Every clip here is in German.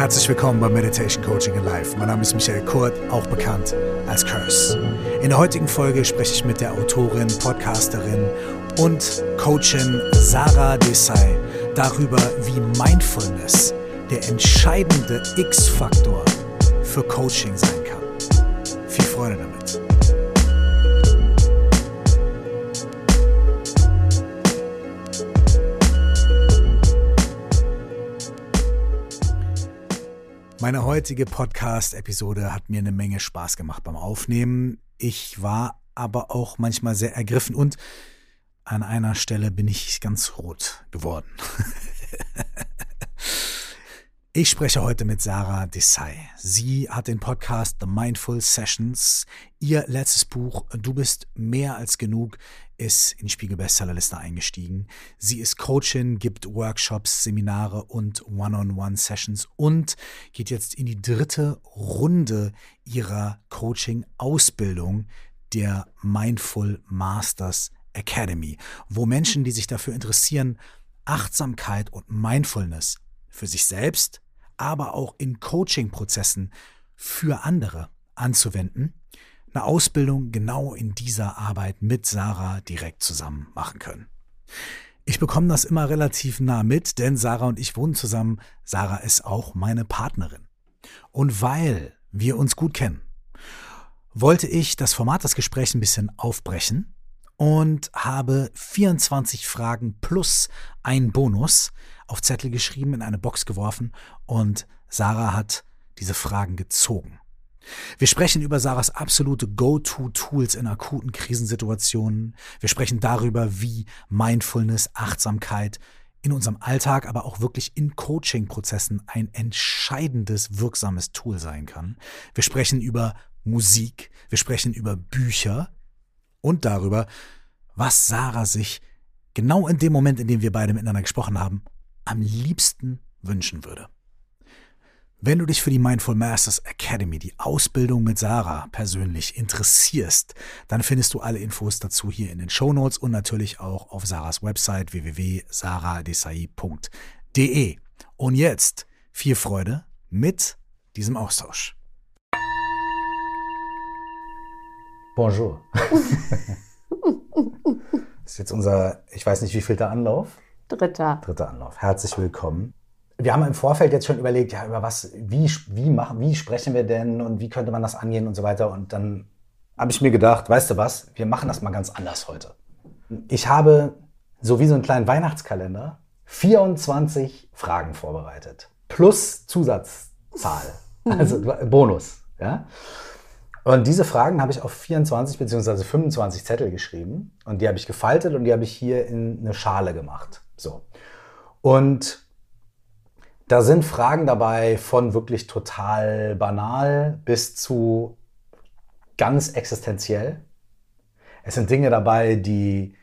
Herzlich willkommen bei Meditation Coaching in Life. Mein Name ist Michael Kurt, auch bekannt als Curse. In der heutigen Folge spreche ich mit der Autorin, Podcasterin und Coachin Sarah Desai darüber, wie Mindfulness der entscheidende X-Faktor für Coaching sein kann. Viel Freude damit. Meine heutige Podcast-Episode hat mir eine Menge Spaß gemacht beim Aufnehmen. Ich war aber auch manchmal sehr ergriffen und an einer Stelle bin ich ganz rot geworden. Ich spreche heute mit Sarah Desai. Sie hat den Podcast The Mindful Sessions. Ihr letztes Buch Du bist mehr als genug ist in die Spiegel Bestsellerliste eingestiegen. Sie ist Coachin, gibt Workshops, Seminare und One-on-One-Sessions und geht jetzt in die dritte Runde ihrer Coaching-Ausbildung der Mindful Masters Academy, wo Menschen, die sich dafür interessieren, Achtsamkeit und Mindfulness für sich selbst, aber auch in Coaching-Prozessen für andere anzuwenden, eine Ausbildung genau in dieser Arbeit mit Sarah direkt zusammen machen können. Ich bekomme das immer relativ nah mit, denn Sarah und ich wohnen zusammen. Sarah ist auch meine Partnerin. Und weil wir uns gut kennen, wollte ich das Format des Gesprächs ein bisschen aufbrechen und habe 24 Fragen plus einen Bonus auf Zettel geschrieben, in eine Box geworfen und Sarah hat diese Fragen gezogen. Wir sprechen über Sarahs absolute Go-To-Tools in akuten Krisensituationen. Wir sprechen darüber, wie Mindfulness, Achtsamkeit in unserem Alltag, aber auch wirklich in Coaching-Prozessen ein entscheidendes, wirksames Tool sein kann. Wir sprechen über Musik, wir sprechen über Bücher und darüber, was Sarah sich genau in dem Moment, in dem wir beide miteinander gesprochen haben, am liebsten wünschen würde. Wenn du dich für die Mindful Masters Academy, die Ausbildung mit Sarah persönlich interessierst, dann findest du alle Infos dazu hier in den Show Notes und natürlich auch auf Sarahs Website www.saradesai.de. Und jetzt viel Freude mit diesem Austausch. Bonjour. das ist jetzt unser, ich weiß nicht, wie viel der Anlauf? Dritter. Dritter Anlauf. Herzlich willkommen. Wir haben im Vorfeld jetzt schon überlegt, ja, über was, wie, wie, machen, wie sprechen wir denn und wie könnte man das angehen und so weiter. Und dann habe ich mir gedacht, weißt du was, wir machen das mal ganz anders heute. Ich habe so wie so einen kleinen Weihnachtskalender 24 Fragen vorbereitet. Plus Zusatzzahl. Also Bonus. Ja? Und diese Fragen habe ich auf 24 bzw. 25 Zettel geschrieben und die habe ich gefaltet und die habe ich hier in eine Schale gemacht. So. Und da sind Fragen dabei von wirklich total banal bis zu ganz existenziell. Es sind Dinge dabei, die,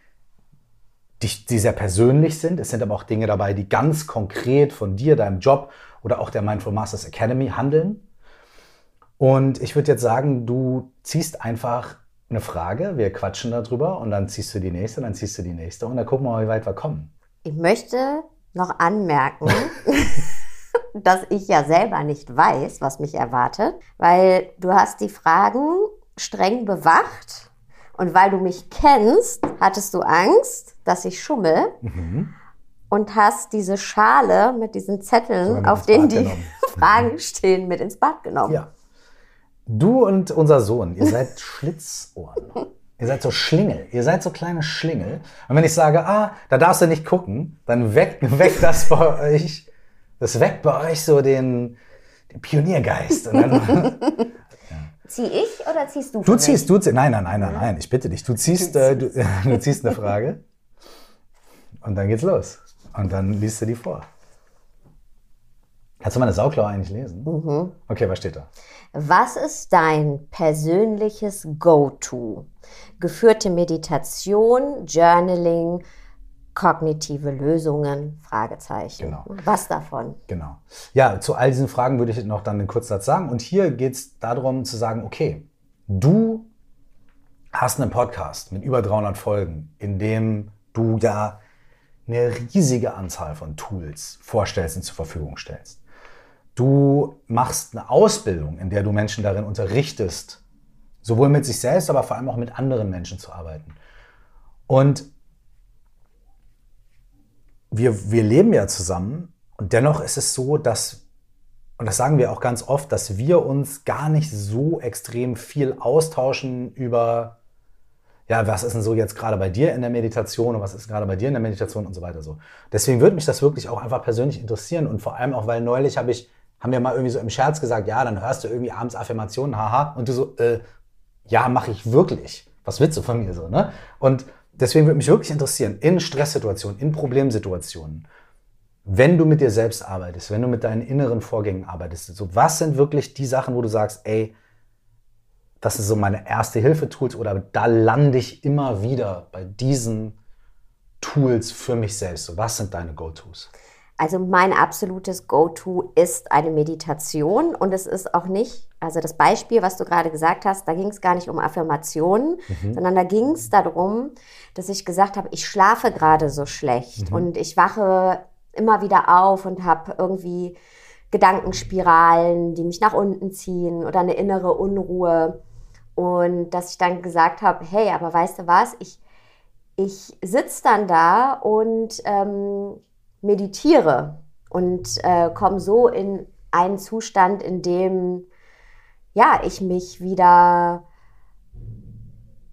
die, die, sehr persönlich sind. Es sind aber auch Dinge dabei, die ganz konkret von dir, deinem Job oder auch der Mindful Masters Academy handeln. Und ich würde jetzt sagen, du ziehst einfach eine Frage, wir quatschen darüber und dann ziehst du die nächste, dann ziehst du die nächste und dann gucken wir mal, wie weit wir kommen. Ich möchte noch anmerken, dass ich ja selber nicht weiß, was mich erwartet, weil du hast die Fragen streng bewacht und weil du mich kennst, hattest du Angst, dass ich schummel. Mhm. Und hast diese Schale mit diesen Zetteln, auf denen die Fragen stehen, mit ins Bad genommen. Ja. Du und unser Sohn, ihr seid Schlitzohren. Ihr seid so Schlingel. Ihr seid so kleine Schlingel. Und wenn ich sage, ah, da darfst du nicht gucken, dann weckt, weckt das bei euch, das weckt bei euch so den, den Pioniergeist. Und dann, Zieh ich oder ziehst du? Du ziehst, du ziehst. Nein, nein, nein, nein, nein. Ich bitte dich. Du ziehst, äh, du, du ziehst eine Frage. Und dann geht's los. Und dann liest du die vor. Kannst du meine Sauklaue eigentlich lesen? Mhm. Okay, was steht da? Was ist dein persönliches Go-To? Geführte Meditation, Journaling, kognitive Lösungen? Fragezeichen. Genau. Was davon? Genau. Ja, zu all diesen Fragen würde ich noch dann einen Kurzzatz sagen. Und hier geht es darum zu sagen, okay, du hast einen Podcast mit über 300 Folgen, in dem du ja eine riesige Anzahl von Tools vorstellst und zur Verfügung stellst. Du machst eine Ausbildung, in der du Menschen darin unterrichtest, sowohl mit sich selbst, aber vor allem auch mit anderen Menschen zu arbeiten. Und wir, wir leben ja zusammen und dennoch ist es so, dass, und das sagen wir auch ganz oft, dass wir uns gar nicht so extrem viel austauschen über, ja, was ist denn so jetzt gerade bei dir in der Meditation und was ist gerade bei dir in der Meditation und so weiter so. Deswegen würde mich das wirklich auch einfach persönlich interessieren und vor allem auch, weil neulich habe ich, haben wir mal irgendwie so im Scherz gesagt, ja, dann hörst du irgendwie abends Affirmationen, haha, und du so, äh, ja, mache ich wirklich. Was willst du von mir so, ne? Und deswegen würde mich wirklich interessieren, in Stresssituationen, in Problemsituationen, wenn du mit dir selbst arbeitest, wenn du mit deinen inneren Vorgängen arbeitest, so was sind wirklich die Sachen, wo du sagst, ey, das sind so meine erste Hilfe-Tools oder da lande ich immer wieder bei diesen Tools für mich selbst. So, was sind deine Go-Tos? Also mein absolutes Go-To ist eine Meditation und es ist auch nicht, also das Beispiel, was du gerade gesagt hast, da ging es gar nicht um Affirmationen, mhm. sondern da ging es darum, dass ich gesagt habe, ich schlafe gerade so schlecht mhm. und ich wache immer wieder auf und habe irgendwie Gedankenspiralen, die mich nach unten ziehen oder eine innere Unruhe. Und dass ich dann gesagt habe, hey, aber weißt du was, ich, ich sitze dann da und ähm, meditiere und äh, komme so in einen Zustand, in dem ja, ich mich wieder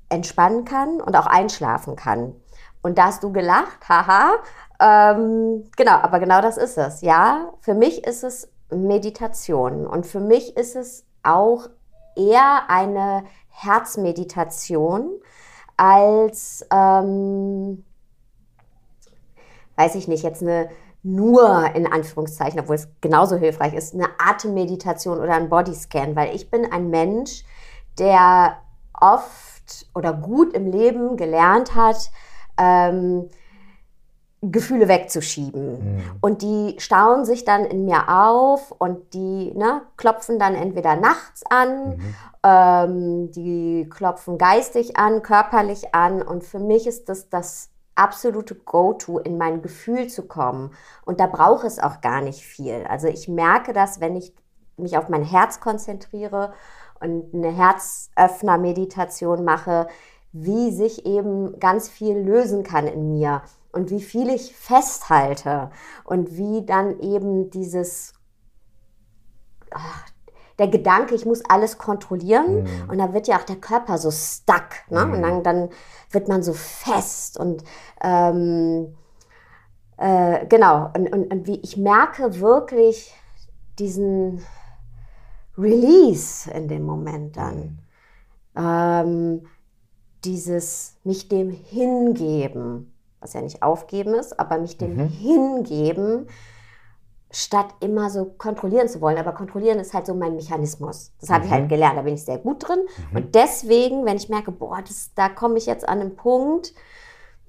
entspannen kann und auch einschlafen kann. Und da hast du gelacht, haha. Ähm, genau, aber genau das ist es. Ja, für mich ist es Meditation und für mich ist es auch eher eine Herzmeditation als ähm, weiß ich nicht, jetzt eine nur in Anführungszeichen, obwohl es genauso hilfreich ist, eine Atemmeditation oder ein Bodyscan, weil ich bin ein Mensch, der oft oder gut im Leben gelernt hat, ähm, Gefühle wegzuschieben. Mhm. Und die stauen sich dann in mir auf und die ne, klopfen dann entweder nachts an, mhm. ähm, die klopfen geistig an, körperlich an. Und für mich ist das das absolute Go-To, in mein Gefühl zu kommen. Und da braucht es auch gar nicht viel. Also ich merke das, wenn ich mich auf mein Herz konzentriere und eine Herzöffner-Meditation mache, wie sich eben ganz viel lösen kann in mir und wie viel ich festhalte und wie dann eben dieses, ach, der Gedanke, ich muss alles kontrollieren mhm. und da wird ja auch der Körper so stuck ne? Mhm. und dann, dann wird man so fest und ähm, äh, genau und, und, und wie ich merke wirklich diesen Release in dem Moment dann. Mhm. Ähm, dieses mich dem hingeben, was ja nicht aufgeben ist, aber mich dem mhm. hingeben, statt immer so kontrollieren zu wollen. Aber kontrollieren ist halt so mein Mechanismus. Das habe mhm. ich halt mhm. gelernt, da bin ich sehr gut drin. Mhm. Und deswegen, wenn ich merke, boah, das, da komme ich jetzt an einen Punkt,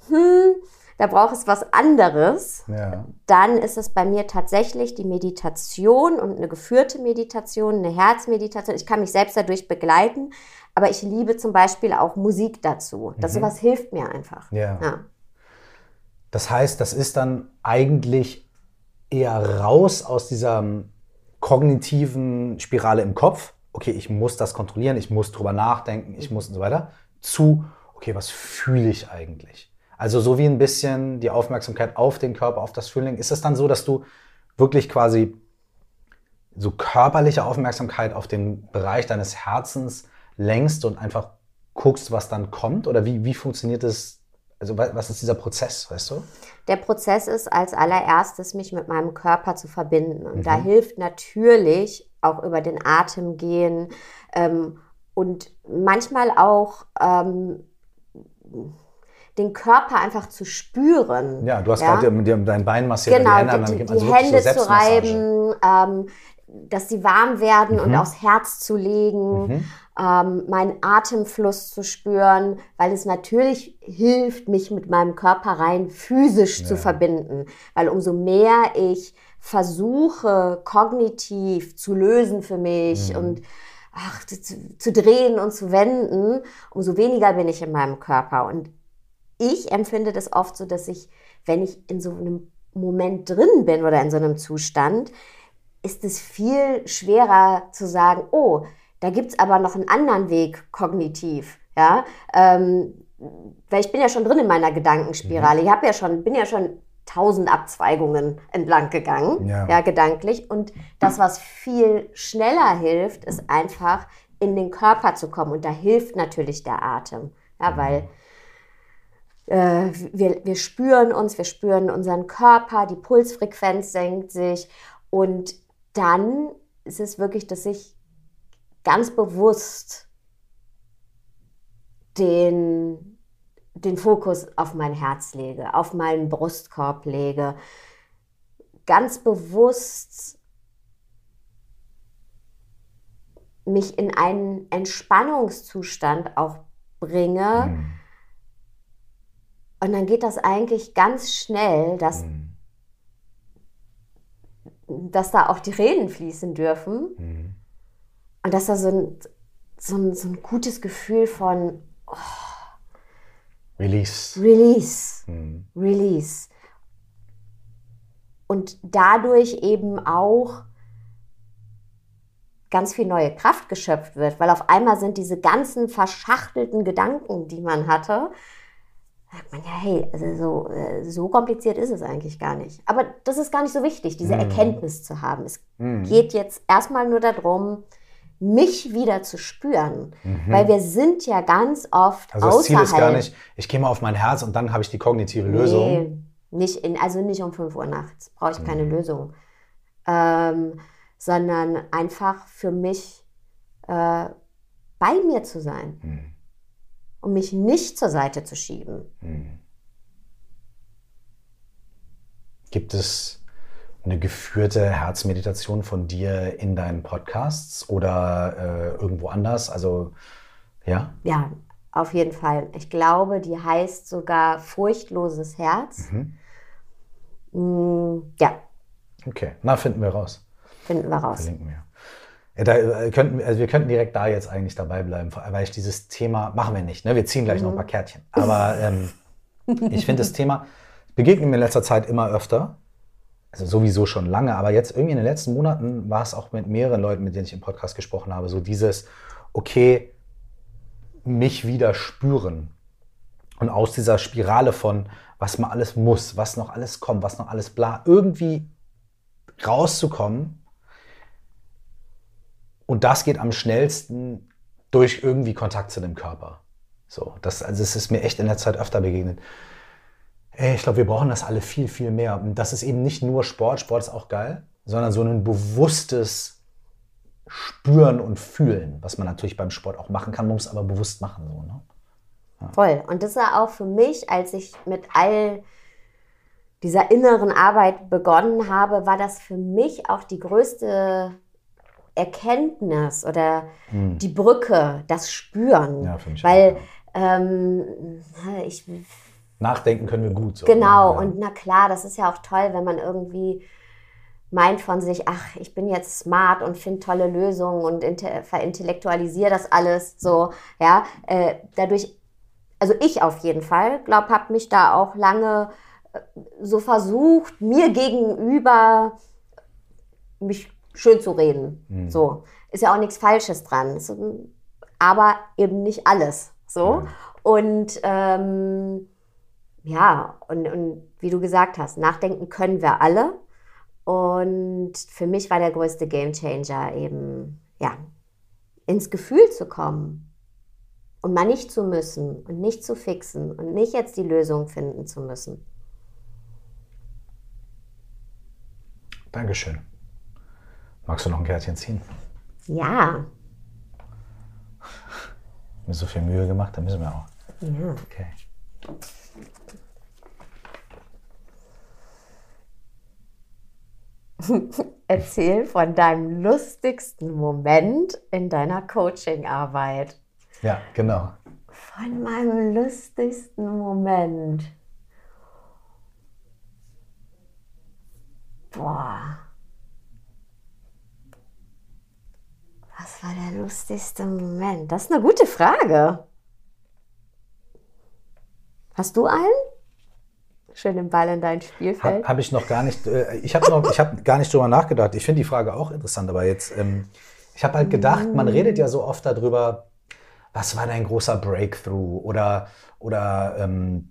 hm, da braucht es was anderes, ja. dann ist es bei mir tatsächlich die Meditation und eine geführte Meditation, eine Herzmeditation. Ich kann mich selbst dadurch begleiten, aber ich liebe zum Beispiel auch Musik dazu. Das mhm. sowas hilft mir einfach. Ja. ja. Das heißt, das ist dann eigentlich eher raus aus dieser ähm, kognitiven Spirale im Kopf. Okay, ich muss das kontrollieren, ich muss drüber nachdenken, ich muss und so weiter. Zu, okay, was fühle ich eigentlich? Also so wie ein bisschen die Aufmerksamkeit auf den Körper, auf das Fühlen. Ist es dann so, dass du wirklich quasi so körperliche Aufmerksamkeit auf den Bereich deines Herzens lenkst und einfach guckst, was dann kommt? Oder wie, wie funktioniert das also was ist dieser Prozess, weißt du? Der Prozess ist als allererstes, mich mit meinem Körper zu verbinden. Und mhm. da hilft natürlich auch über den Atem gehen ähm, und manchmal auch ähm, den Körper einfach zu spüren. Ja, du hast ja? gerade dein Bein massiert, genau, die Hände, die, die, also Hände so zu reiben, ähm, dass sie warm werden mhm. und aufs Herz zu legen. Mhm ähm, meinen Atemfluss zu spüren, weil es natürlich hilft, mich mit meinem Körper rein physisch ja. zu verbinden. Weil umso mehr ich versuche, kognitiv zu lösen für mich mhm. und ach, zu, zu drehen und zu wenden, umso weniger bin ich in meinem Körper. Und ich empfinde das oft so, dass ich, wenn ich in so einem Moment drin bin oder in so einem Zustand, ist es viel schwerer zu sagen, oh, da gibt es aber noch einen anderen Weg kognitiv. Ja, ähm, weil ich bin ja schon drin in meiner Gedankenspirale. Mhm. Ich habe ja schon, bin ja schon tausend Abzweigungen entlang gegangen, ja. ja, gedanklich. Und das, was viel schneller hilft, ist einfach in den Körper zu kommen. Und da hilft natürlich der Atem. Ja, mhm. weil äh, wir, wir spüren uns, wir spüren unseren Körper, die Pulsfrequenz senkt sich. Und dann ist es wirklich, dass ich ganz bewusst den, den Fokus auf mein Herz lege, auf meinen Brustkorb lege, ganz bewusst mich in einen Entspannungszustand auch bringe. Mhm. Und dann geht das eigentlich ganz schnell, dass, mhm. Dass da auch die Reden fließen dürfen. Mhm. Und dass da so ein, so ein, so ein gutes Gefühl von oh, Release. Release. Mhm. Release. Und dadurch eben auch ganz viel neue Kraft geschöpft wird, weil auf einmal sind diese ganzen verschachtelten Gedanken, die man hatte, sagt man ja, hey, also so, äh, so kompliziert ist es eigentlich gar nicht. Aber das ist gar nicht so wichtig, diese mhm. Erkenntnis zu haben. Es mhm. geht jetzt erstmal nur darum, mich wieder zu spüren. Mhm. Weil wir sind ja ganz oft Also das Ziel ist gar nicht, ich gehe mal auf mein Herz und dann habe ich die kognitive Lösung. Nee, nicht in, also nicht um 5 Uhr nachts. Brauche ich keine mhm. Lösung. Ähm, sondern einfach für mich äh, bei mir zu sein. Und mich nicht zur Seite zu schieben. Mhm. Gibt es eine geführte Herzmeditation von dir in deinen Podcasts oder äh, irgendwo anders? Also, ja? Ja, auf jeden Fall. Ich glaube, die heißt sogar Furchtloses Herz. Mhm. Mm, ja. Okay, na, finden wir raus. Finden wir raus. Verlinken wir. Da äh, könnten, also wir könnten direkt da jetzt eigentlich dabei bleiben, weil ich dieses Thema, machen wir nicht, ne? wir ziehen gleich mhm. noch ein paar Kärtchen. Aber ähm, ich finde das Thema, begegnet mir in letzter Zeit immer öfter also sowieso schon lange, aber jetzt irgendwie in den letzten Monaten war es auch mit mehreren Leuten, mit denen ich im Podcast gesprochen habe, so dieses, okay, mich wieder spüren und aus dieser Spirale von, was man alles muss, was noch alles kommt, was noch alles bla, irgendwie rauszukommen. Und das geht am schnellsten durch irgendwie Kontakt zu dem Körper. So, das, also es ist mir echt in der Zeit öfter begegnet. Ey, ich glaube, wir brauchen das alle viel, viel mehr. Und das ist eben nicht nur Sport, Sport ist auch geil, sondern so ein bewusstes Spüren und Fühlen, was man natürlich beim Sport auch machen kann, man muss aber bewusst machen. So, ne? ja. Voll. Und das war auch für mich, als ich mit all dieser inneren Arbeit begonnen habe, war das für mich auch die größte Erkenntnis oder hm. die Brücke, das Spüren. Ja, mich Weil ähm, ich nachdenken können wir gut. So, genau, ja. und na klar, das ist ja auch toll, wenn man irgendwie meint von sich, ach, ich bin jetzt smart und finde tolle Lösungen und verintellektualisiere das alles so, ja, äh, dadurch, also ich auf jeden Fall, glaube, habe mich da auch lange äh, so versucht, mir gegenüber mich schön zu reden, mhm. so, ist ja auch nichts Falsches dran, aber eben nicht alles, so, mhm. und ähm, ja, und, und wie du gesagt hast, nachdenken können wir alle. Und für mich war der größte Gamechanger eben, ja, ins Gefühl zu kommen und mal nicht zu müssen und nicht zu fixen und nicht jetzt die Lösung finden zu müssen. Dankeschön. Magst du noch ein Kärtchen ziehen? Ja. Mir so viel Mühe gemacht, dann müssen wir auch. Ja. Okay. Erzähl von deinem lustigsten Moment in deiner Coachingarbeit. Ja, genau. Von meinem lustigsten Moment. Boah. Was war der lustigste Moment? Das ist eine gute Frage. Hast du einen? Schön den Ball in dein Spielfeld. Habe hab ich noch gar nicht, äh, ich habe noch, ich habe gar nicht drüber nachgedacht. Ich finde die Frage auch interessant, aber jetzt, ähm, ich habe halt gedacht, man redet ja so oft darüber, was war dein großer Breakthrough oder, oder, ähm,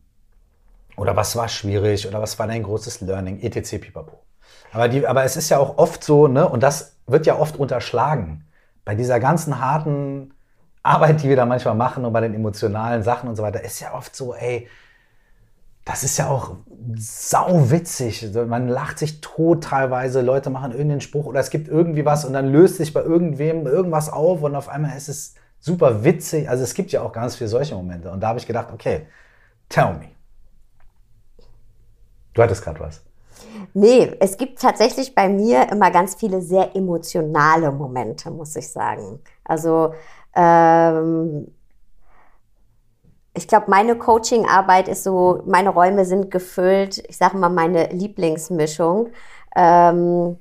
oder was war schwierig oder was war dein großes Learning, etc. pipapo. Aber, die, aber es ist ja auch oft so, ne, und das wird ja oft unterschlagen, bei dieser ganzen harten Arbeit, die wir da manchmal machen und bei den emotionalen Sachen und so weiter, ist ja oft so, ey, das ist ja auch sau witzig. Man lacht sich tot teilweise, Leute machen irgendeinen Spruch oder es gibt irgendwie was und dann löst sich bei irgendwem irgendwas auf und auf einmal ist es super witzig. Also es gibt ja auch ganz viele solche Momente. Und da habe ich gedacht, okay, tell me. Du hattest gerade was. Nee, es gibt tatsächlich bei mir immer ganz viele sehr emotionale Momente, muss ich sagen. Also ähm, ich glaube, meine Coaching-Arbeit ist so, meine Räume sind gefüllt, ich sage mal meine Lieblingsmischung. Ähm,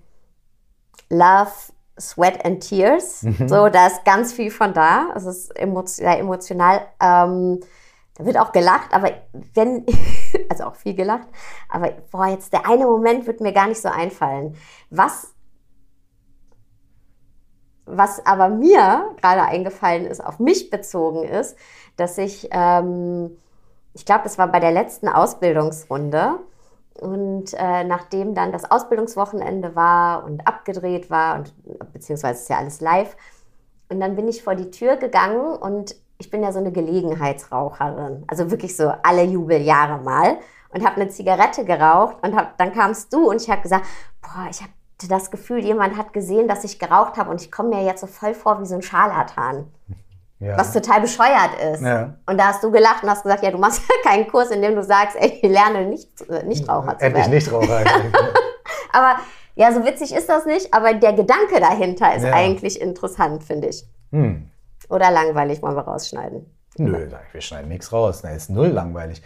Love, Sweat and Tears. Mhm. So, da ist ganz viel von da. Es ist sehr emotional. Ähm, da wird auch gelacht, aber wenn, also auch viel gelacht, aber boah, jetzt der eine Moment wird mir gar nicht so einfallen. Was, was aber mir gerade eingefallen ist, auf mich bezogen ist, dass ich, ähm, ich glaube, das war bei der letzten Ausbildungsrunde. Und äh, nachdem dann das Ausbildungswochenende war und abgedreht war, und beziehungsweise ist ja alles live, und dann bin ich vor die Tür gegangen und ich bin ja so eine Gelegenheitsraucherin, also wirklich so alle Jubeljahre mal und habe eine Zigarette geraucht und hab, dann kamst du und ich habe gesagt, boah, ich habe das Gefühl, jemand hat gesehen, dass ich geraucht habe und ich komme mir jetzt so voll vor wie so ein Scharlatan ja. was total bescheuert ist. Ja. Und da hast du gelacht und hast gesagt, ja, du machst ja keinen Kurs, in dem du sagst, ey, ich lerne nicht, äh, Nichtraucher zu Endlich Nichtraucher. aber ja, so witzig ist das nicht, aber der Gedanke dahinter ist ja. eigentlich interessant, finde ich. Hm. Oder langweilig, wollen wir rausschneiden. Nö, wir schneiden nichts raus. Ne, ist null langweilig.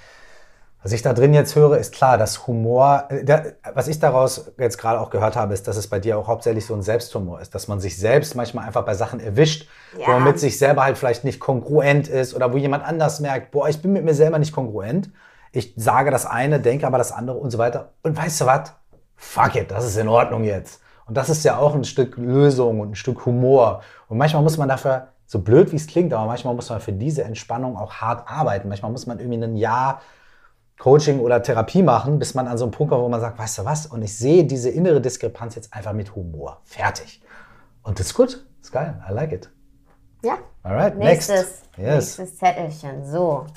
Was ich da drin jetzt höre, ist klar, dass Humor, äh, der, was ich daraus jetzt gerade auch gehört habe, ist, dass es bei dir auch hauptsächlich so ein Selbsthumor ist, dass man sich selbst manchmal einfach bei Sachen erwischt, ja. wo man mit sich selber halt vielleicht nicht kongruent ist oder wo jemand anders merkt, boah, ich bin mit mir selber nicht kongruent. Ich sage das eine, denke aber das andere und so weiter. Und weißt du was? Fuck it, das ist in Ordnung jetzt. Und das ist ja auch ein Stück Lösung und ein Stück Humor. Und manchmal muss man dafür, so blöd wie es klingt, aber manchmal muss man für diese Entspannung auch hart arbeiten. Manchmal muss man irgendwie ein Jahr Coaching oder Therapie machen, bis man an so einem Punkt kommt, wo man sagt, weißt du was? Und ich sehe diese innere Diskrepanz jetzt einfach mit Humor. Fertig. Und das ist gut. Das ist geil. I like it. Ja. Alright, nächstes, next. Yes. Nächstes Zettelchen. So.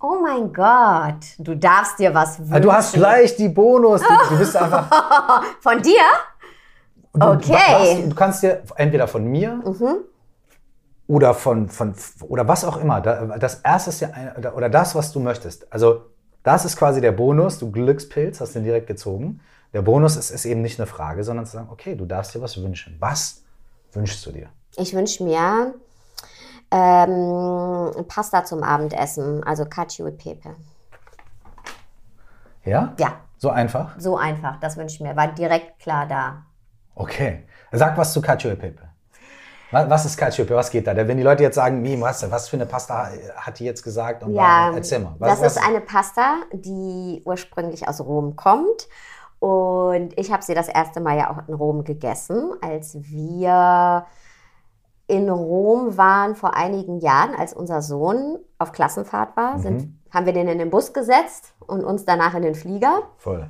Oh mein Gott, du darfst dir was wünschen. Ah, du hast gleich die Bonus. Du, du bist einfach. von dir? Du, okay. Du, du, kannst dir entweder von mir mhm oder von, von oder was auch immer. Das erste ist ja ein, oder das, was du möchtest. Also das ist quasi der Bonus. Du Glückspilz, hast den direkt gezogen. Der Bonus ist, ist eben nicht eine Frage, sondern zu sagen, okay, du darfst dir was wünschen. Was wünschst du dir? Ich wünsche mir ähm, Pasta zum Abendessen, also Cacio e Pepe. Ja? Ja. So einfach? So einfach, das wünsche ich mir. War direkt klar da. Okay. Sag was zu Cacio e Pepe. Was ist Cacio Was geht da? Wenn die Leute jetzt sagen, was, was für eine Pasta hat die jetzt gesagt? Und ja, war, erzähl mal. Was, das ist eine Pasta, die ursprünglich aus Rom kommt. Und ich habe sie das erste Mal ja auch in Rom gegessen, als wir in Rom waren vor einigen Jahren, als unser Sohn auf Klassenfahrt war, sind, mhm. haben wir den in den Bus gesetzt und uns danach in den Flieger. Voll.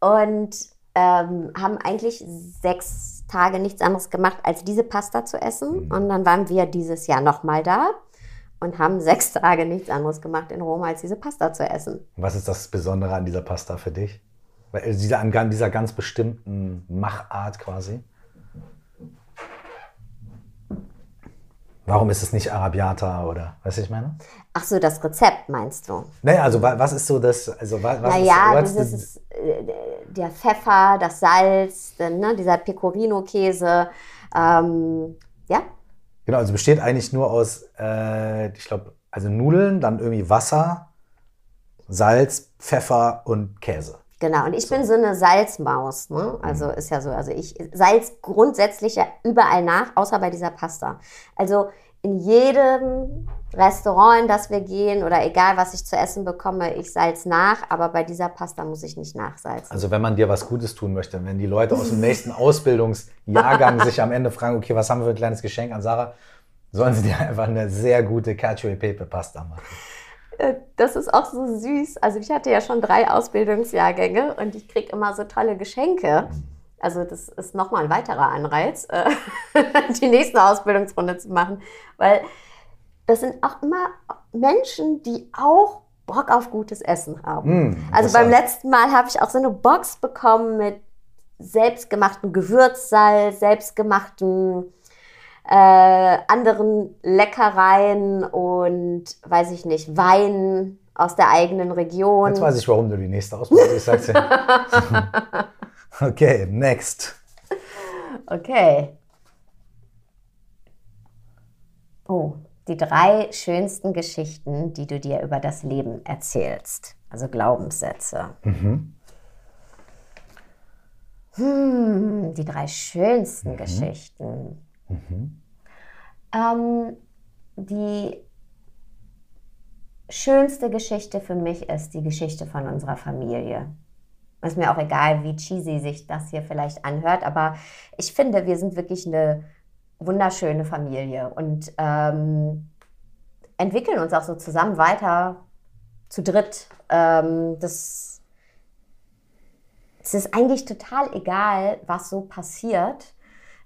Und ähm, haben eigentlich sechs Tage nichts anderes gemacht, als diese Pasta zu essen. Mhm. Und dann waren wir dieses Jahr nochmal da und haben sechs Tage nichts anderes gemacht in Rom, als diese Pasta zu essen. Was ist das Besondere an dieser Pasta für dich? Weil äh, dieser, an dieser ganz bestimmten Machart quasi? Warum ist es nicht Arabiata oder, weißt du, ich meine? Ach so, das Rezept meinst du? Naja, also was ist so das, also was, naja, ist, das ist äh, der Pfeffer, das Salz, ne, dieser Pecorino-Käse, ähm, ja. Genau, also besteht eigentlich nur aus, äh, ich glaube, also Nudeln, dann irgendwie Wasser, Salz, Pfeffer und Käse. Genau, und ich bin so eine Salzmaus. Ne? Also ist ja so, also ich Salz grundsätzlich ja überall nach, außer bei dieser Pasta. Also in jedem Restaurant, in das wir gehen oder egal, was ich zu essen bekomme, ich salz nach, aber bei dieser Pasta muss ich nicht nachsalzen. Also wenn man dir was Gutes tun möchte, wenn die Leute aus dem nächsten Ausbildungsjahrgang sich am Ende fragen, okay, was haben wir für ein kleines Geschenk an Sarah, sollen sie dir einfach eine sehr gute Cacio e Pepe Pasta machen. Äh, das ist auch so süß. Also ich hatte ja schon drei Ausbildungsjahrgänge und ich kriege immer so tolle Geschenke. Also das ist nochmal ein weiterer Anreiz, äh, die nächste Ausbildungsrunde zu machen, weil das sind auch immer Menschen, die auch Bock auf gutes Essen haben. Mm, also beim letzten Mal habe ich auch so eine Box bekommen mit selbstgemachtem Gewürzsalz, selbstgemachtem äh, anderen Leckereien und weiß ich nicht, Wein aus der eigenen Region. Jetzt weiß ich, warum du die nächste Ausbildung sagst. Ja. okay, next. Okay. Oh, die drei schönsten Geschichten, die du dir über das Leben erzählst. Also Glaubenssätze. Mhm. Hm, die drei schönsten mhm. Geschichten. Mhm. Ähm, die schönste Geschichte für mich ist die Geschichte von unserer Familie. Ist mir auch egal, wie cheesy sich das hier vielleicht anhört, aber ich finde, wir sind wirklich eine wunderschöne Familie und ähm, entwickeln uns auch so zusammen weiter zu dritt. Ähm, das es ist eigentlich total egal, was so passiert.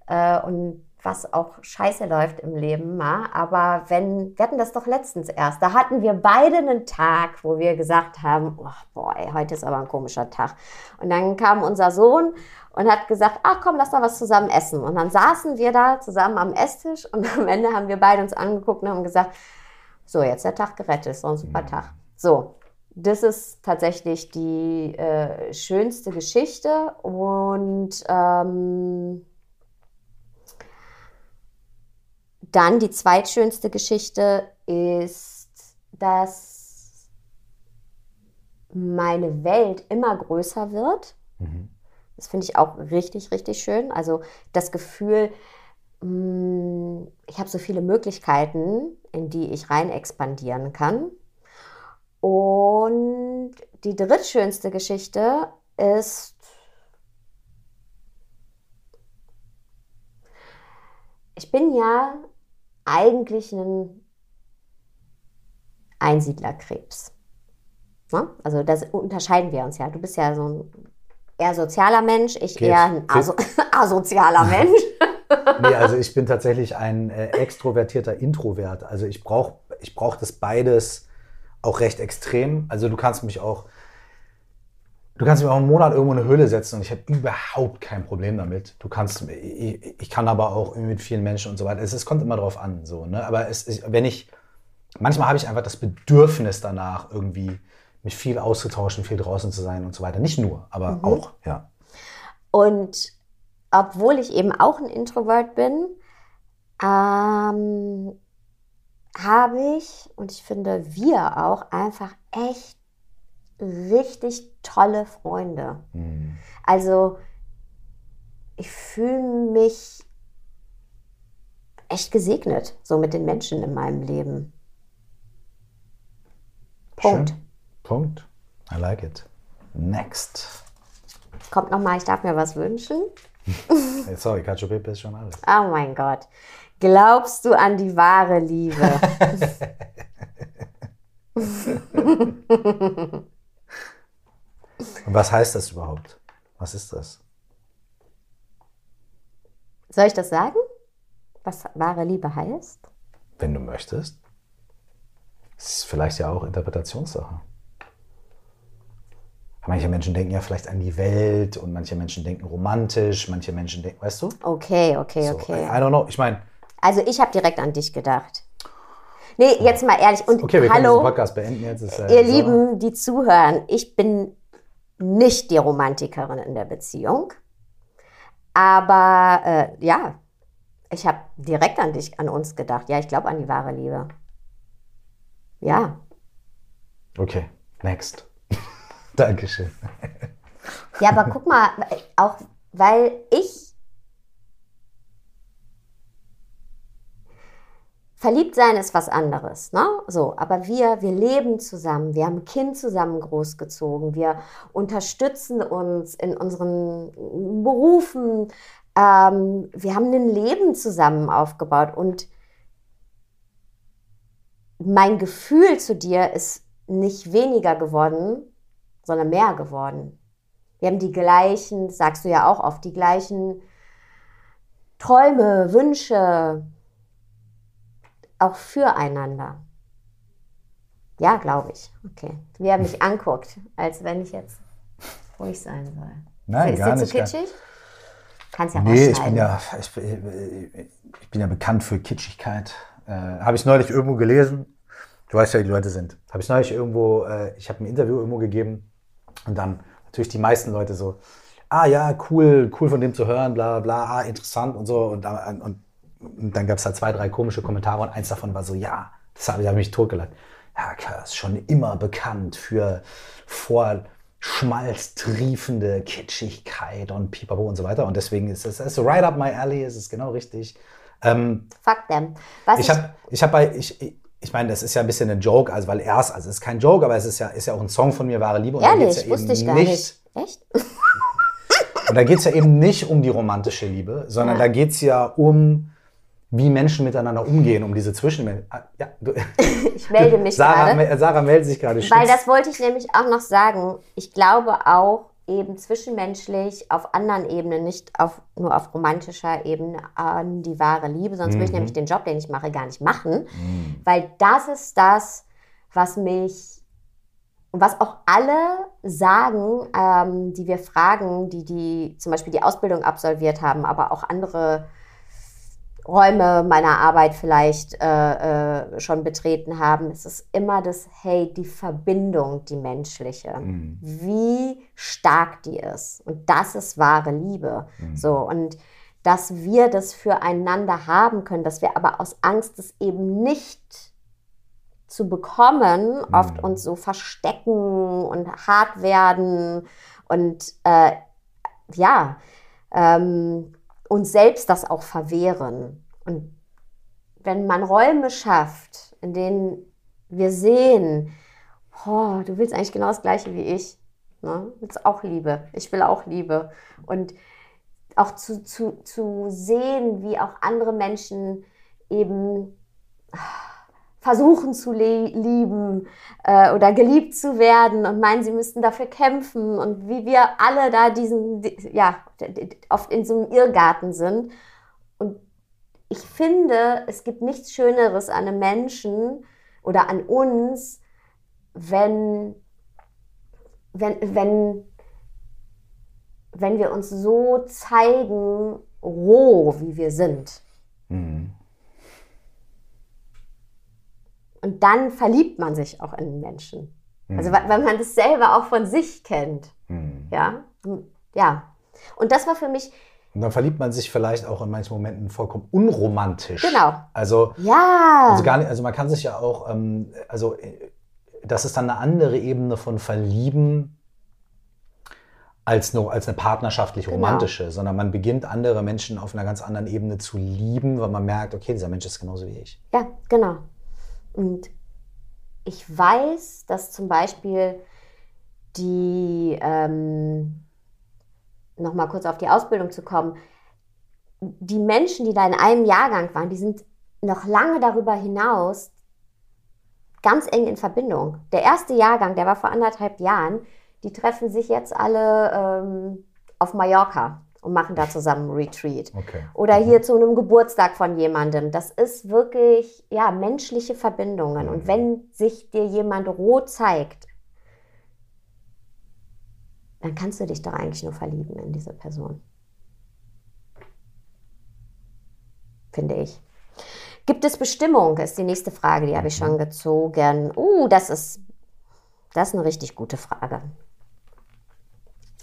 Äh, und was auch scheiße läuft im Leben, ja? aber wenn, wir hatten das doch letztens erst, da hatten wir beide einen Tag, wo wir gesagt haben, oh, boah, ey, heute ist aber ein komischer Tag. Und dann kam unser Sohn und hat gesagt, ach komm, lass doch was zusammen essen. Und dann saßen wir da zusammen am Esstisch und am Ende haben wir beide uns angeguckt und haben gesagt, so, jetzt der Tag gerettet, ist doch ein super Tag. So, das ist tatsächlich die äh, schönste Geschichte und ähm, Dann die zweitschönste Geschichte ist, dass meine Welt immer größer wird. Mhm. Das finde ich auch richtig, richtig schön. Also das Gefühl, mm, ich habe so viele Möglichkeiten, in die ich rein expandieren kann. Und die drittschönste Geschichte ist, ich bin ja eigentlich ein Einsiedlerkrebs. Ne? Also das unterscheiden wir uns ja. Du bist ja so ein eher sozialer Mensch, ich Krebs. eher ein aso asozialer Mensch. nee, also ich bin tatsächlich ein äh, extrovertierter Introvert. Also ich brauche ich brauch das beides auch recht extrem. Also du kannst mich auch Du kannst mir auch einen Monat irgendwo in eine Höhle setzen und ich habe überhaupt kein Problem damit. Du kannst, ich, ich, kann aber auch mit vielen Menschen und so weiter. Es, es kommt immer drauf an, so, ne? Aber es, wenn ich, manchmal habe ich einfach das Bedürfnis danach, irgendwie mich viel auszutauschen, viel draußen zu sein und so weiter. Nicht nur, aber mhm. auch, ja. Und obwohl ich eben auch ein Introvert bin, ähm, habe ich, und ich finde wir auch, einfach echt richtig tolle Freunde. Mhm. Also ich fühle mich echt gesegnet, so mit den Menschen in meinem Leben. Punkt. Schön. Punkt. I like it. Next. Kommt nochmal, ich darf mir was wünschen. Sorry, Cacio Pepe ist schon alles. Oh mein Gott. Glaubst du an die wahre Liebe? Und was heißt das überhaupt? Was ist das? Soll ich das sagen? Was wahre Liebe heißt? Wenn du möchtest. Das ist vielleicht ja auch Interpretationssache. Manche Menschen denken ja vielleicht an die Welt und manche Menschen denken romantisch, manche Menschen denken, weißt du? Okay, okay, so, okay. I don't know. Ich meine. Also ich habe direkt an dich gedacht. Nee, jetzt mal ehrlich. Und okay, wir hallo, können diesen Podcast beenden jetzt. Ist, äh, ihr so. Lieben, die zuhören, ich bin nicht die Romantikerin in der Beziehung. Aber äh, ja, ich habe direkt an dich, an uns gedacht. Ja, ich glaube an die wahre Liebe. Ja. Okay, next. Dankeschön. Ja, aber guck mal, auch weil ich Verliebt sein ist was anderes, ne? So, aber wir, wir leben zusammen, wir haben ein Kind zusammen großgezogen, wir unterstützen uns in unseren Berufen, ähm, wir haben ein Leben zusammen aufgebaut und mein Gefühl zu dir ist nicht weniger geworden, sondern mehr geworden. Wir haben die gleichen, sagst du ja auch oft, die gleichen Träume, Wünsche, auch füreinander. Ja, glaube ich. Okay. Wie er mich anguckt, als wenn ich jetzt ruhig sein soll. Nein, ist gar dir nicht. zu gar- kitschig? Kannst ja Nee, ich bin ja, ich, bin- ich bin ja bekannt für Kitschigkeit. Äh, habe ich neulich irgendwo gelesen. Du weißt ja, wie die Leute sind. Habe ich neulich irgendwo, äh, ich habe ein Interview irgendwo gegeben und dann natürlich die meisten Leute so, ah ja, cool, cool von dem zu hören, bla bla, ah, interessant und so. Und, dann- und, und dann gab es da zwei, drei komische Kommentare und eins davon war so, ja, das habe ich hab mich totgelacht. Ja, Kör ist schon immer bekannt für vor Schmalz triefende Kitschigkeit und Pipapo und so weiter. Und deswegen ist es, es ist right up my alley, es ist genau richtig. Ähm, Fuck them. Was ich habe, ich habe bei, ich, ich- meine, das ist ja ein bisschen ein Joke, also weil erst, also es ist kein Joke, aber es ist ja, ist ja auch ein Song von mir, Wahre Liebe. Und da ehrlich, ja wusste eben ich gar nicht. Echt? Und da geht es ja eben nicht um die romantische Liebe, sondern Ja. da geht es ja um, wie Menschen miteinander umgehen, um diese Zwischenmenschen. Ah, ja, Ich melde mich Sarah, gerade. Sarah meldet sich gerade. Weil das wollte ich nämlich auch noch sagen. Ich glaube auch eben zwischenmenschlich auf anderen Ebenen, nicht auf, nur auf romantischer Ebene an die wahre Liebe. Sonst würde ich nämlich den Job, den ich mache, gar nicht machen. Weil das ist das, was mich und was auch alle sagen, ähm, die wir fragen, die, die zum Beispiel die Ausbildung absolviert haben, aber auch andere Räume meiner Arbeit vielleicht äh, äh, schon betreten haben, es ist immer das, hey, die Verbindung, die menschliche, wie stark die ist. Und das ist wahre Liebe. So, und dass wir das füreinander haben können, dass wir aber aus Angst es eben nicht zu bekommen, oft uns so verstecken und hart werden. Und äh, ja, ähm, uns selbst das auch verwehren. Und wenn man Räume schafft, in denen wir sehen, oh, du willst eigentlich genau das Gleiche wie ich, ne? du willst auch Liebe, ich will auch Liebe. Und auch zu, zu, zu sehen, wie auch andere Menschen eben versuchen zu lieben äh, oder geliebt zu werden und meinen, sie müssten dafür kämpfen und wie wir alle da diesen, di- ja, oft in so einem Irrgarten sind. Und ich finde, es gibt nichts Schöneres an einem Menschen oder an uns, wenn, wenn, wenn, wenn wir uns so zeigen, roh, wie wir sind. Und dann verliebt man sich auch in den Menschen. Also weil, weil man das selber auch von sich kennt. Ja. Ja. Und das war für mich, Und dann verliebt man sich vielleicht auch in manchen Momenten vollkommen unromantisch. Genau. Also, ja. also gar nicht, also man kann sich ja auch, ähm, also äh, das ist dann eine andere Ebene von Verlieben als nur als eine partnerschaftlich Genau. romantische, sondern man beginnt andere Menschen auf einer ganz anderen Ebene zu lieben, weil man merkt, okay, dieser Mensch ist genauso wie ich. Ja, genau. Und ich weiß, dass zum Beispiel die, ähm, nochmal kurz auf die Ausbildung zu kommen, die Menschen, die da in einem Jahrgang waren, die sind noch lange darüber hinaus ganz eng in Verbindung. Der erste Jahrgang, der war vor anderthalb Jahren, die treffen sich jetzt alle ähm, auf Mallorca und machen da zusammen einen Retreat. Okay. Oder hier zu einem Geburtstag von jemandem. Das ist wirklich, ja, menschliche Verbindungen. Und wenn sich dir jemand roh zeigt, dann kannst du dich doch eigentlich nur verlieben in diese Person. Finde ich. Gibt es Bestimmung? Ist die nächste Frage, die habe ich schon gezogen. Uh, das ist, das ist eine richtig gute Frage.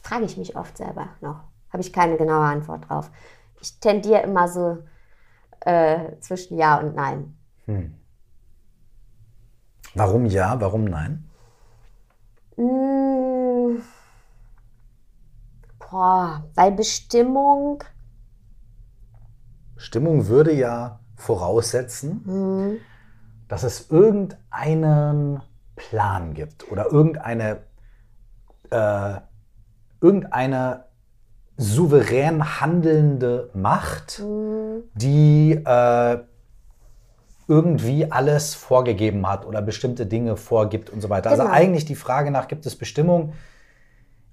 Frage ich mich oft selber noch. Habe ich keine genaue Antwort drauf. Ich tendiere immer so äh, zwischen Ja und Nein. Warum ja, warum nein? Mm. Boah, weil Bestimmung. Bestimmung würde ja voraussetzen, Hm, dass es irgendeinen Plan gibt oder irgendeine, äh, irgendeine souverän handelnde Macht, hm, die äh, irgendwie alles vorgegeben hat oder bestimmte Dinge vorgibt und so weiter. Also Genau. eigentlich die Frage nach, gibt es Bestimmung,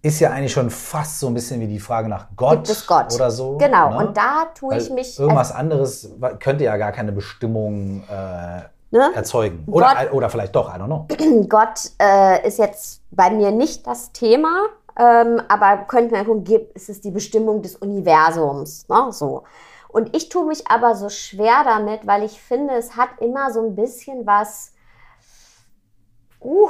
ist ja eigentlich schon fast so ein bisschen wie die Frage nach Gott, Gott? oder so. Genau, ne? und da tue Weil ich mich. Irgendwas anderes wa- könnte ja gar keine Bestimmung äh, also, ne? erzeugen. Oder, Gott- oder vielleicht doch, I don't know. Gott äh, ist jetzt bei mir nicht das Thema, ähm, aber könnte man gucken, gibt, ist es die Bestimmung des Universums, ne? so. Und ich tue mich aber so schwer damit, weil ich finde, es hat immer so ein bisschen was, uh,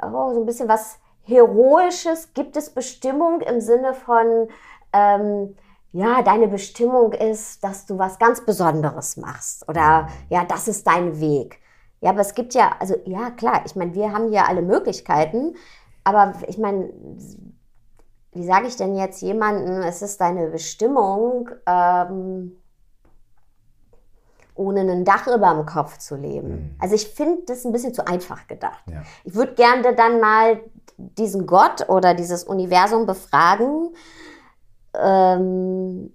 oh, so ein bisschen was Heroisches. Gibt es Bestimmung im Sinne von, ähm, ja, deine Bestimmung ist, dass du was ganz Besonderes machst oder ja, das ist dein Weg. Ja, aber es gibt ja, also ja, klar, ich meine, wir haben hier alle Möglichkeiten, aber ich meine, wie sage ich denn jetzt jemandem, es ist deine Bestimmung, ähm, ohne ein Dach über dem Kopf zu leben? Mhm. Also ich finde das ein bisschen zu einfach gedacht. Ja. Ich würde gerne dann mal diesen Gott oder dieses Universum befragen, ähm,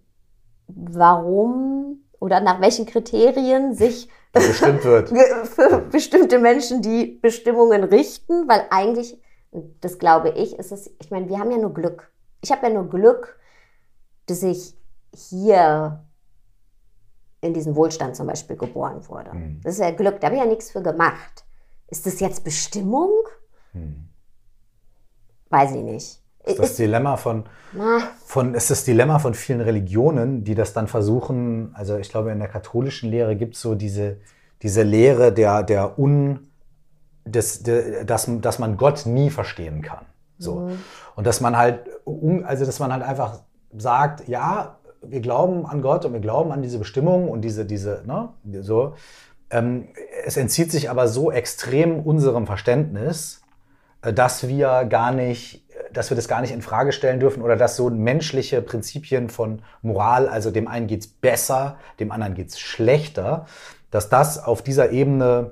warum oder nach welchen Kriterien sich Bestimmt wird. für bestimmte Menschen die Bestimmungen richten, weil eigentlich, und das glaube ich, ist es, ich meine, wir haben ja nur Glück. Ich habe ja nur Glück, dass ich hier in diesen Wohlstand zum Beispiel geboren wurde. Mhm. Das ist ja Glück, da habe ich ja nichts für gemacht. Ist das jetzt Bestimmung? Hm. Weiß ich nicht. Das ist das Dilemma von, von, ist das Dilemma von vielen Religionen, die das dann versuchen, also ich glaube, in der katholischen Lehre gibt es so diese, diese Lehre der, der Un, de, dass, dass man Gott nie verstehen kann. So. Und dass man halt, also dass man halt einfach sagt, ja, wir glauben an Gott und wir glauben an diese Bestimmung und diese, diese, ne, so. Ähm, es entzieht sich aber so extrem unserem Verständnis, äh, dass wir gar nicht, dass wir das gar nicht in Frage stellen dürfen oder dass so menschliche Prinzipien von Moral, also dem einen geht's besser, dem anderen geht's schlechter, dass das auf dieser Ebene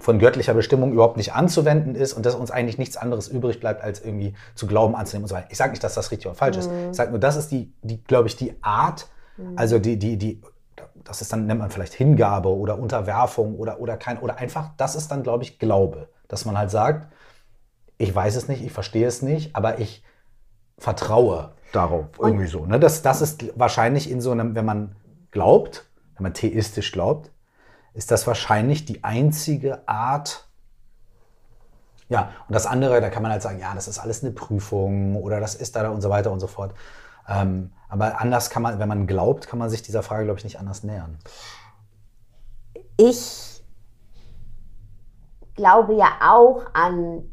von göttlicher Bestimmung überhaupt nicht anzuwenden ist und dass uns eigentlich nichts anderes übrig bleibt, als irgendwie zu glauben anzunehmen und so weiter. Ich sage nicht, dass das richtig oder falsch ist. Ich sage nur, das ist die, die glaube ich, die Art, also die, die, die, das ist dann, nennt man vielleicht Hingabe oder Unterwerfung oder, oder kein, oder einfach, das ist dann, glaube ich, Glaube. Dass man halt sagt, ich weiß es nicht, ich verstehe es nicht, aber ich vertraue darauf. Irgendwie so. Ne? Das, das ist wahrscheinlich in so einem, wenn man glaubt, wenn man theistisch glaubt, ist das wahrscheinlich die einzige Art. Ja, und das andere, da kann man halt sagen, ja, das ist alles eine Prüfung oder das ist da und so weiter und so fort. Ähm, aber anders kann man, wenn man glaubt, kann man sich dieser Frage, glaube ich, nicht anders nähern. ich glaube ja auch an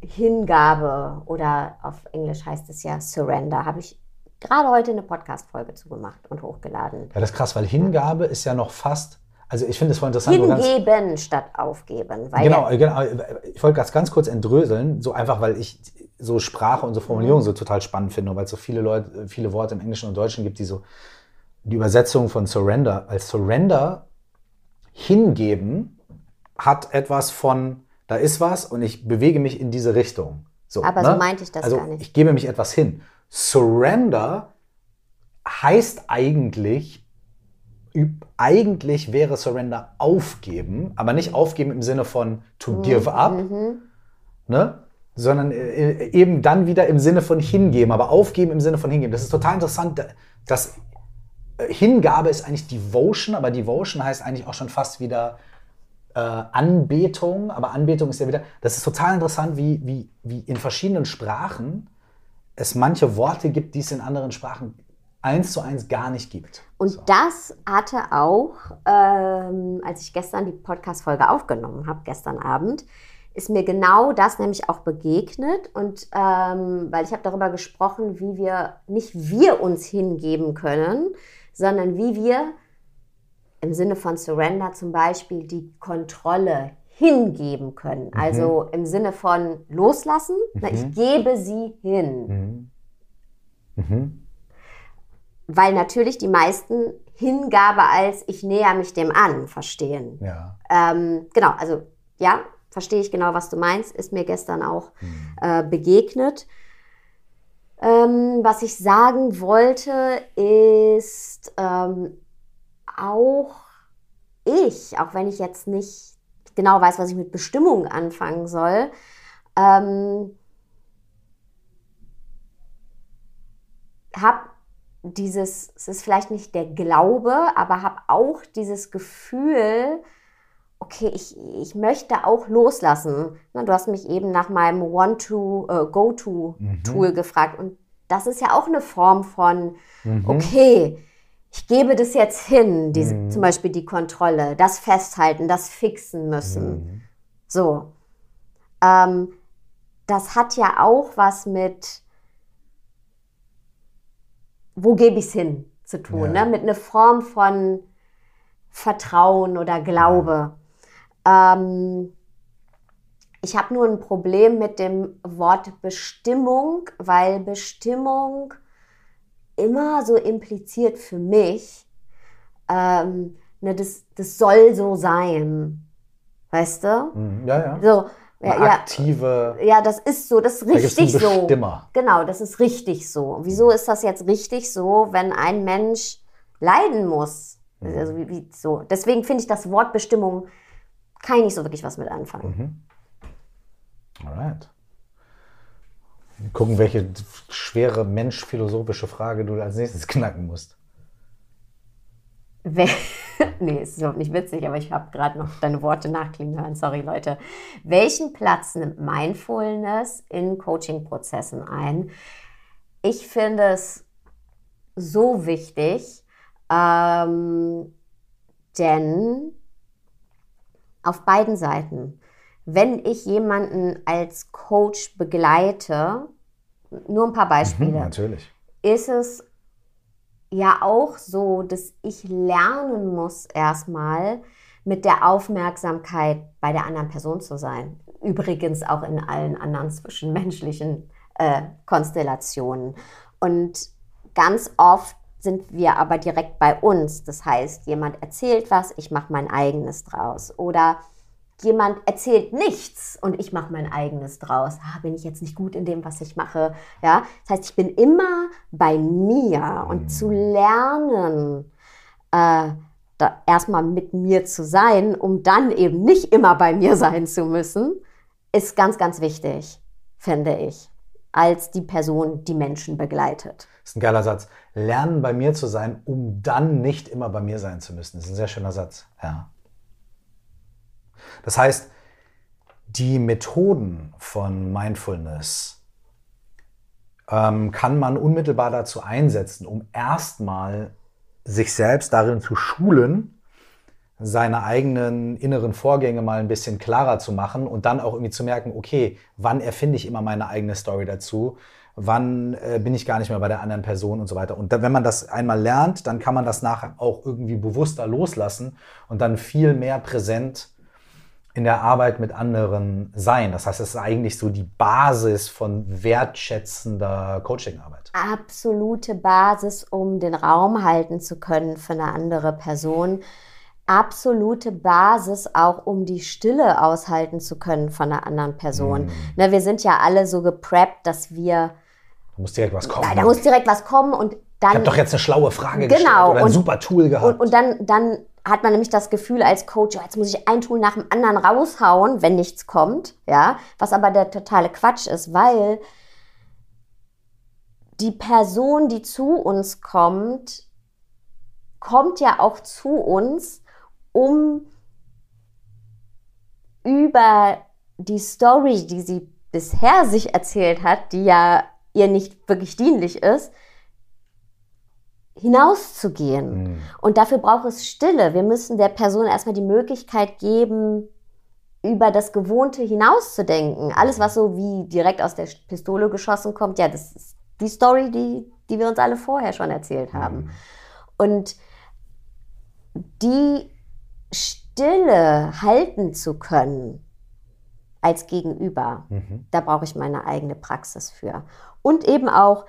Hingabe oder auf Englisch heißt es ja Surrender. Habe ich gerade heute eine Podcast-Folge zu gemacht und hochgeladen. Ja, das ist krass, weil Hingabe ist ja noch fast, also ich finde es voll interessant. Hingeben statt aufgeben. Genau, genau. Ich wollte das ganz kurz entdröseln, so einfach, weil ich so Sprache und so Formulierungen so total spannend finde, und weil es so viele Leute, viele Worte im Englischen und Deutschen gibt, die so die Übersetzung von Surrender. Als Surrender hingeben hat etwas von, da ist was und ich bewege mich in diese Richtung. So, ne? Aber so meinte ich das also gar nicht. Ich gebe mich etwas hin. Surrender heißt eigentlich, eigentlich wäre Surrender aufgeben, aber nicht aufgeben im Sinne von to give up, Mhm. ne? sondern äh, eben dann wieder im Sinne von hingeben, aber aufgeben im Sinne von hingeben. Das ist total interessant, dass äh, Hingabe ist eigentlich Devotion, aber Devotion heißt eigentlich auch schon fast wieder äh, Anbetung, aber Anbetung ist ja wieder, das ist total interessant, wie, wie, wie in verschiedenen Sprachen es manche Worte gibt, die es in anderen Sprachen eins zu eins gar nicht gibt. Und So. das hatte auch, ähm, als ich gestern die Podcast-Folge aufgenommen habe, gestern Abend, ist mir genau das nämlich auch begegnet. Und ähm, weil ich habe darüber gesprochen, wie wir, nicht wir uns hingeben können, sondern wie wir im Sinne von Surrender zum Beispiel die Kontrolle hingeben können. Also im Sinne von loslassen, na, ich gebe sie hin. Mhm. Mhm. Weil natürlich die meisten Hingabe als ich näher mich dem an verstehen. Ja. Ähm, genau, also ja, verstehe ich genau, was du meinst, ist mir gestern auch äh, begegnet. Ähm, was ich sagen wollte, ist ähm, auch ich, auch wenn ich jetzt nicht genau weiß, was ich mit Bestimmung anfangen soll, ähm, habe dieses, es ist vielleicht nicht der Glaube, aber habe auch dieses Gefühl, okay, ich, ich möchte auch loslassen. Du hast mich eben nach meinem Want-to-Go-to-Tool Mhm. gefragt und das ist ja auch eine Form von, Mhm. okay, ich gebe das jetzt hin, diese, Mhm. zum Beispiel die Kontrolle, das Festhalten, das Fixen müssen. Mhm. So. Ähm, das hat ja auch was mit, wo gebe ich es hin zu tun, Ja. ne? mit einer Form von Vertrauen oder Glaube. Ähm, ich habe nur ein Problem mit dem Wort Bestimmung, weil Bestimmung immer so impliziert für mich, ähm, ne, das, das soll so sein. Weißt du? Mhm. Ja, ja. So, ja, Eine ja, aktive, ja, das ist so, das ist da richtig einen so. Genau, das ist richtig so. Wieso ist das jetzt richtig so, wenn ein Mensch leiden muss? Mhm. Also wie, wie so. Deswegen finde ich das Wort Bestimmung kann ich nicht so wirklich was mit anfangen. Mhm. Alright. Gucken, welche schwere mensch-philosophische Frage du als nächstes knacken musst. Wel nee, ist überhaupt nicht witzig, aber ich habe gerade noch deine Worte nachklingen hören. Sorry, Leute. Welchen Platz nimmt Mindfulness in Coaching-Prozessen ein? Ich finde es so wichtig, ähm, denn auf beiden Seiten, wenn ich jemanden als Coach begleite, nur ein paar Beispiele Mhm, natürlich. ist es ja auch so, dass ich lernen muss, erstmal mit der Aufmerksamkeit bei der anderen Person zu sein. Übrigens auch in allen anderen zwischenmenschlichen äh, Konstellationen. Und ganz oft sind wir aber direkt bei uns. Das heißt, jemand erzählt was, ich mache mein eigenes draus. Oder jemand erzählt nichts und ich mache mein eigenes draus. Ah, bin ich jetzt nicht gut in dem, was ich mache? Ja, das heißt, ich bin immer bei mir und zu lernen, äh, erstmal mit mir zu sein, um dann eben nicht immer bei mir sein zu müssen, ist ganz, ganz wichtig, finde ich, als die Person, die Menschen begleitet. Das ist ein geiler Satz. Lernen bei mir zu sein, um dann nicht immer bei mir sein zu müssen. Das ist ein sehr schöner Satz. Ja. Das heißt, die Methoden von Mindfulness ähm, kann man unmittelbar dazu einsetzen, um erstmal sich selbst darin zu schulen, seine eigenen inneren Vorgänge mal ein bisschen klarer zu machen und dann auch irgendwie zu merken, okay, wann erfinde ich immer meine eigene Story dazu, wann äh, bin ich gar nicht mehr bei der anderen Person und so weiter. Und dann, wenn man das einmal lernt, dann kann man das nachher auch irgendwie bewusster loslassen und dann viel mehr präsent in der Arbeit mit anderen sein. Das heißt, es ist eigentlich so die Basis von wertschätzender Coachingarbeit. absolute Basis, um den Raum halten zu können für eine andere Person. Absolute Basis auch, um die Stille aushalten zu können von einer anderen Person. Ne, wir sind ja alle so gepreppt, dass wir, Da muss direkt was kommen. da, da muss direkt was kommen und ich dann habe doch jetzt eine schlaue Frage Genau, gestellt oder ein und- super Tool gehabt. Und, und dann, dann hat man nämlich das Gefühl als Coach, jetzt muss ich ein Tool nach dem anderen raushauen, wenn nichts kommt, ja, was aber der totale Quatsch ist, weil die Person, die zu uns kommt, kommt ja auch zu uns, um über die Story, die sie bisher sich erzählt hat, die ja ihr nicht wirklich dienlich ist, hinauszugehen. Mhm. Und dafür braucht es Stille. Wir müssen der Person erstmal die Möglichkeit geben, über das Gewohnte hinauszudenken. Alles, was so wie direkt aus der Pistole geschossen kommt, ja, das ist die Story, die, die wir uns alle vorher schon erzählt haben. Und die Stille halten zu können als Gegenüber, Mhm. da brauche ich meine eigene Praxis für. Und eben auch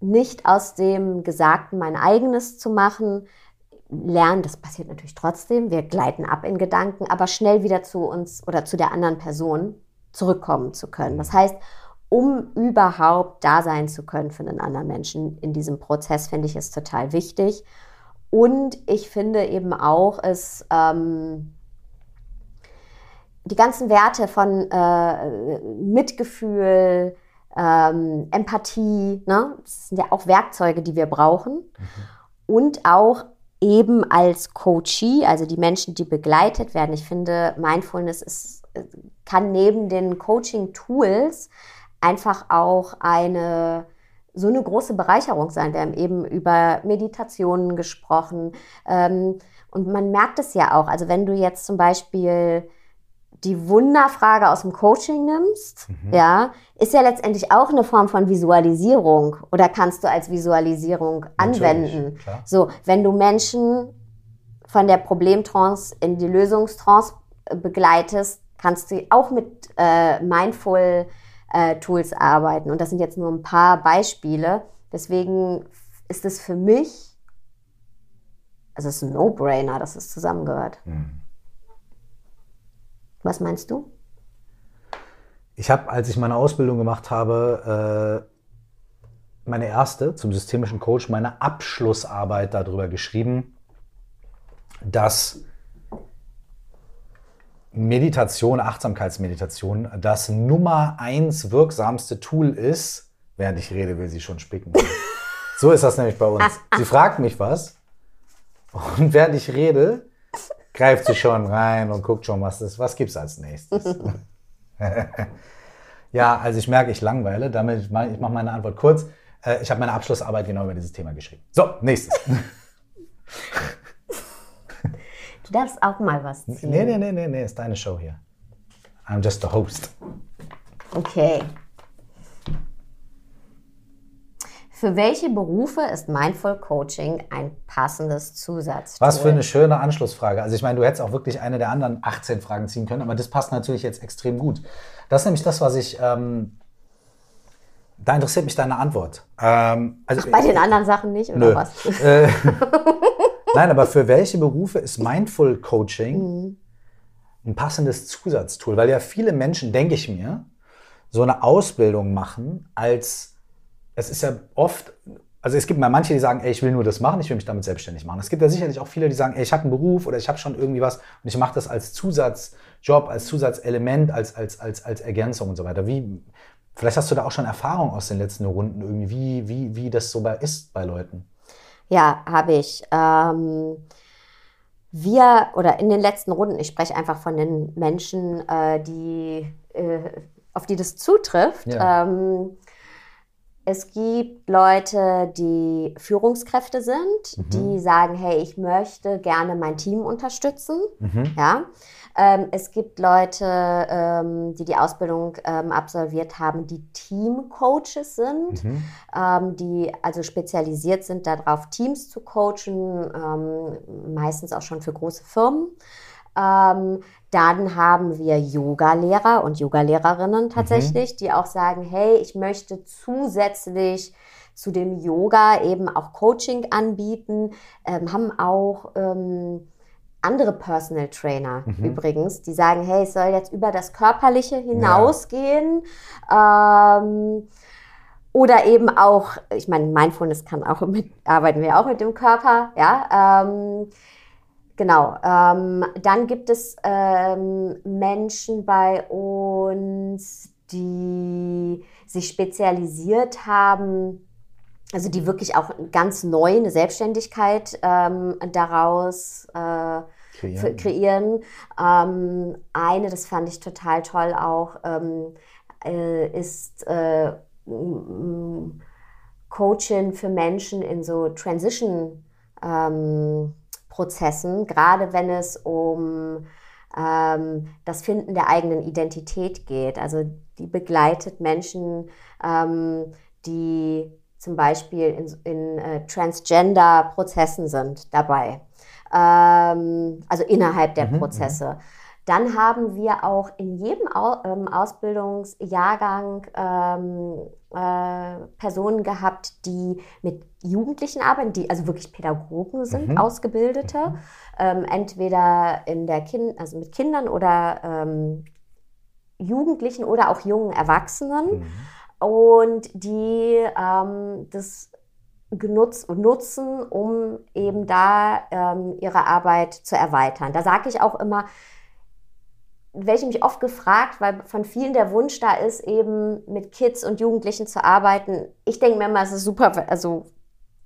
nicht aus dem Gesagten mein eigenes zu machen, lernen, das passiert natürlich trotzdem, wir gleiten ab in Gedanken, aber schnell wieder zu uns oder zu der anderen Person zurückkommen zu können. Das heißt, um überhaupt da sein zu können für einen anderen Menschen in diesem Prozess, finde ich es total wichtig. Und ich finde eben auch, es ähm, die ganzen Werte von äh, Mitgefühl, ähm, Empathie, ne? das sind ja auch Werkzeuge, die wir brauchen. Mhm. Und auch eben als Coachee, also die Menschen, die begleitet werden. Ich finde, Mindfulness ist, kann neben den Coaching-Tools einfach auch eine so eine große Bereicherung sein. Wir haben eben über Meditationen gesprochen. Ähm, und man merkt es ja auch. Also wenn du jetzt zum Beispiel die Wunderfrage aus dem Coaching nimmst, mhm. ja, ist ja letztendlich auch eine Form von Visualisierung oder kannst du als Visualisierung anwenden. Klar. So, wenn du Menschen von der Problemtrance in die Lösungstrance äh, begleitest, kannst du auch mit äh, Mindful äh, Tools arbeiten. Und das sind jetzt nur ein paar Beispiele. Deswegen ist es für mich, also es ist ein No-Brainer, dass es zusammengehört. Mhm. Was meinst du? Ich habe, als ich meine Ausbildung gemacht habe, äh, meine erste zum systemischen Coach, meine Abschlussarbeit darüber geschrieben, dass Meditation, Achtsamkeitsmeditation, das Nummer eins wirksamste Tool ist, während ich rede, will sie schon spicken. so ist das nämlich bei uns. Sie fragt mich was und während ich rede, greift sie schon rein und guckt schon, was ist, was gibt's als nächstes. ja, also ich merke, ich langweile. Damit ich mache meine Antwort kurz. Äh, ich habe meine Abschlussarbeit genau über dieses Thema geschrieben. So, nächstes. Du darfst auch mal was ziehen. Nee, nee, nee, nee, nee, ist deine Show hier. I'm just the host. Okay. Für welche Berufe ist Mindful Coaching ein passendes Zusatz? Was für eine schöne Anschlussfrage. Also ich meine, du hättest auch wirklich eine der anderen 18 Fragen ziehen können, aber das passt natürlich jetzt extrem gut. Das ist nämlich das, was ich... Ähm, da interessiert mich deine Antwort. Ähm, also, Ach, bei den anderen Sachen nicht, oder nö. was? Äh, nein, aber für welche Berufe ist Mindful Coaching mhm. ein passendes Zusatztool? Weil ja viele Menschen, denke ich mir, so eine Ausbildung machen als es ist ja oft, also es gibt mal manche, die sagen, ey, ich will nur das machen, ich will mich damit selbstständig machen. Es gibt ja sicherlich auch viele, die sagen, ey, ich habe einen Beruf oder ich habe schon irgendwie was und ich mache das als Zusatzjob, als Zusatzelement, als, als, als, als Ergänzung und so weiter. Wie, vielleicht hast du da auch schon Erfahrung aus den letzten Runden irgendwie, wie, wie, wie das so bei, ist bei Leuten. Ja, habe ich. Ähm, wir oder in den letzten Runden, ich spreche einfach von den Menschen, äh, die, äh, auf die das zutrifft. Ja. Ähm, es gibt Leute, die Führungskräfte sind, mhm. die sagen, hey, ich möchte gerne mein Team unterstützen. Mhm. Ja. Ähm, es gibt Leute, ähm, die die Ausbildung ähm, absolviert haben, die Teamcoaches sind, mhm. Ähm, die also spezialisiert sind darauf, Teams zu coachen, ähm, meistens auch schon für große Firmen. Dann haben wir Yoga-Lehrer und Yoga-Lehrerinnen mhm. tatsächlich, mhm. die auch sagen, hey, ich möchte zusätzlich zu dem Yoga eben auch Coaching anbieten, ähm, haben auch ähm, andere Personal Trainer mhm. übrigens, die sagen, hey, es soll jetzt über das Körperliche hinausgehen. Ja. Ähm, oder eben auch, ich meine, Mindfulness kann auch mit, arbeiten wir auch mit dem Körper, ja. Ähm, Genau. Ähm, dann gibt es ähm, Menschen bei uns, die sich spezialisiert haben, also die wirklich auch ganz neu eine Selbstständigkeit ähm, daraus äh, kreieren. kreieren. Ähm, eine, das fand ich total toll auch, ähm, äh, ist äh, Coaching für Menschen in so Transition. Ähm, Prozessen, gerade wenn es um ähm, das Finden der eigenen Identität geht. Also die begleitet Menschen, ähm, die zum Beispiel in, in äh, Transgender-Prozessen sind dabei. Ähm, also innerhalb der mhm, Prozesse. Dann haben wir auch in jedem ähm, Ausbildungsjahrgang ähm, äh, Personen gehabt, die mit Jugendlichen arbeiten, die also wirklich Pädagogen sind, Mhm. Ausgebildete, Mhm. ähm, entweder in der kind also mit Kindern oder ähm, Jugendlichen oder auch jungen Erwachsenen Mhm. und die ähm, das genutzt nutzen, um eben da ähm, ihre Arbeit zu erweitern. Da sage ich auch immer, ich mich oft gefragt, weil von vielen der Wunsch da ist, eben mit Kids und Jugendlichen zu arbeiten. Ich denke mir immer, es ist super, also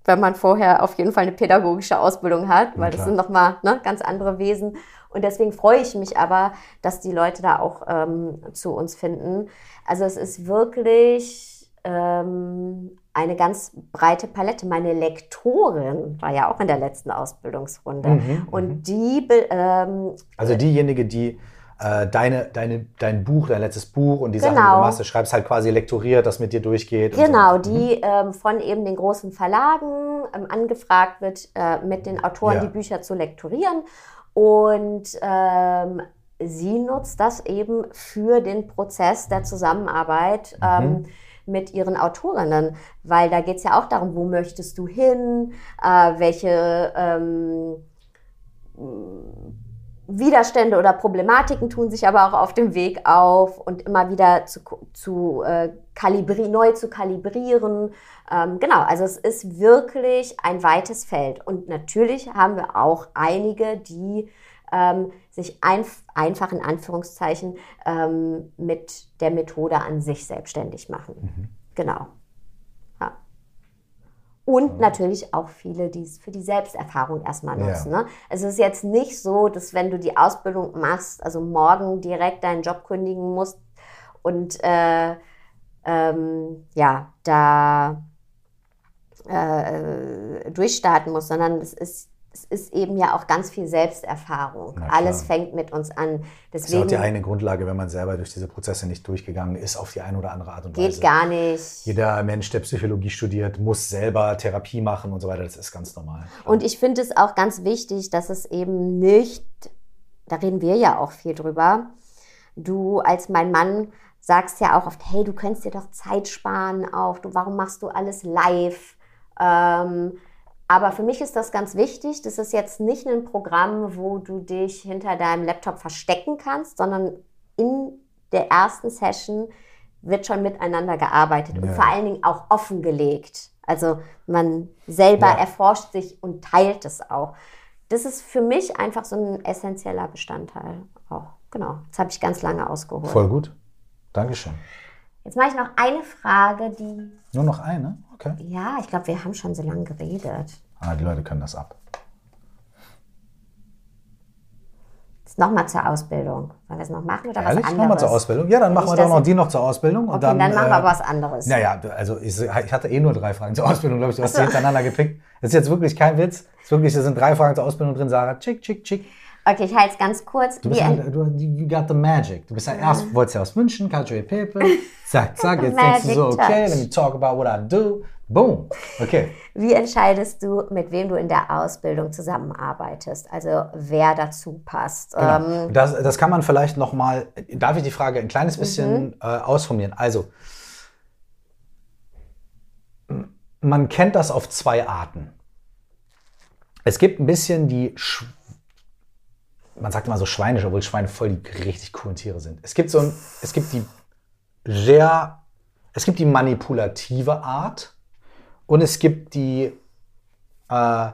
wenn man vorher auf jeden Fall eine pädagogische Ausbildung hat, weil das klar. sind nochmal ne, ganz andere Wesen. Und deswegen freue ich mich aber, dass die Leute da auch ähm, zu uns finden. Also es ist wirklich ähm, eine ganz breite Palette. Meine Lektorin war ja auch in der letzten Ausbildungsrunde. Mhm, Und mhm. die, ähm, Also diejenige, die äh, deine, deine, dein Buch, dein letztes Buch und die Sachen, die Genau. du machst, du schreibst halt quasi lektoriert, das mit dir durchgeht. Genau, so. Mhm. die ähm, von eben den großen Verlagen ähm, angefragt wird, äh, mit den Autoren Ja. die Bücher zu lektorieren. Und ähm, sie nutzt das eben für den Prozess der Zusammenarbeit Mhm. ähm, mit ihren Autorinnen, weil da geht es ja auch darum, wo möchtest du hin, äh, welche ähm, Widerstände oder Problematiken tun sich aber auch auf dem Weg auf und immer wieder zu, zu äh, kalibri neu zu kalibrieren. Ähm, genau, also es ist wirklich ein weites Feld. Und natürlich haben wir auch einige, die ähm, sich einf einfach in Anführungszeichen ähm, mit der Methode an sich selbstständig machen. Genau. Ja. Und natürlich auch viele, die es für die Selbsterfahrung erstmal Ja. nutzen. Ne? Es ist jetzt nicht so, dass wenn du die Ausbildung machst, also morgen direkt deinen Job kündigen musst und äh, ähm, ja, da äh, durchstarten musst, sondern es ist, es ist eben ja auch ganz viel Selbsterfahrung. Alles fängt mit uns an. Das ist ja auch Deswegen die eine Grundlage, wenn man selber durch diese Prozesse nicht durchgegangen ist, auf die eine oder andere Art und geht Weise. gar nicht. Jeder Mensch, der Psychologie studiert, muss selber Therapie machen und so weiter. Das ist ganz normal. Und ich finde es auch ganz wichtig, dass es eben nicht, da reden wir ja auch viel drüber, du als mein Mann sagst ja auch oft, hey, du könntest dir doch Zeit sparen auf, du, warum machst du alles live? Ähm, aber für mich ist das ganz wichtig. Das ist jetzt nicht ein Programm, wo du dich hinter deinem Laptop verstecken kannst, sondern in der ersten Session wird schon miteinander gearbeitet und Ja. vor allen Dingen auch offengelegt. Also man selber Ja. erforscht sich und teilt es auch. Das ist für mich einfach so ein essentieller Bestandteil auch. Genau. Das habe ich ganz lange ausgeholt. Voll gut. Dankeschön. Jetzt mache ich noch eine Frage, die. Nur noch eine? Okay. Ja, ich glaube, wir haben schon so lange geredet. Ah, die Leute können das ab. Jetzt nochmal zur Ausbildung. Sollen wir es noch machen oder Ehrlich? was anderes? Nochmal zur Ausbildung? Ja, dann machen wir doch noch die noch zur Ausbildung. Und Okay, dann, machen wir äh, aber was anderes. Naja, also ich, ich hatte eh nur drei Fragen zur Ausbildung, glaube ich. Du hast sie hintereinander gepickt. Das ist jetzt wirklich kein Witz. Das ist wirklich, da sind drei Fragen zur Ausbildung drin, Sarah. Chick, chick, chick. Okay, ich halte es ganz kurz. Du bist ein- du, you got the magic. Du bist ja erst, wolltest ja aus München, Cultural People. Zack, zack. Jetzt denkst du so, okay, touch. let me talk about what I do. Boom. Okay. Wie entscheidest du, mit wem du in der Ausbildung zusammenarbeitest? Also wer dazu passt? Genau. Ähm, Das, das kann man vielleicht noch mal. Darf ich die Frage ein kleines Mhm. bisschen äh, ausformulieren? Also, man kennt das auf zwei Arten. Es gibt ein bisschen die, Sch man sagt immer so schweinisch, obwohl Schweine voll die richtig coolen Tiere sind. Es gibt so ein, es gibt die sehr, es gibt die manipulative Art und es gibt die, äh,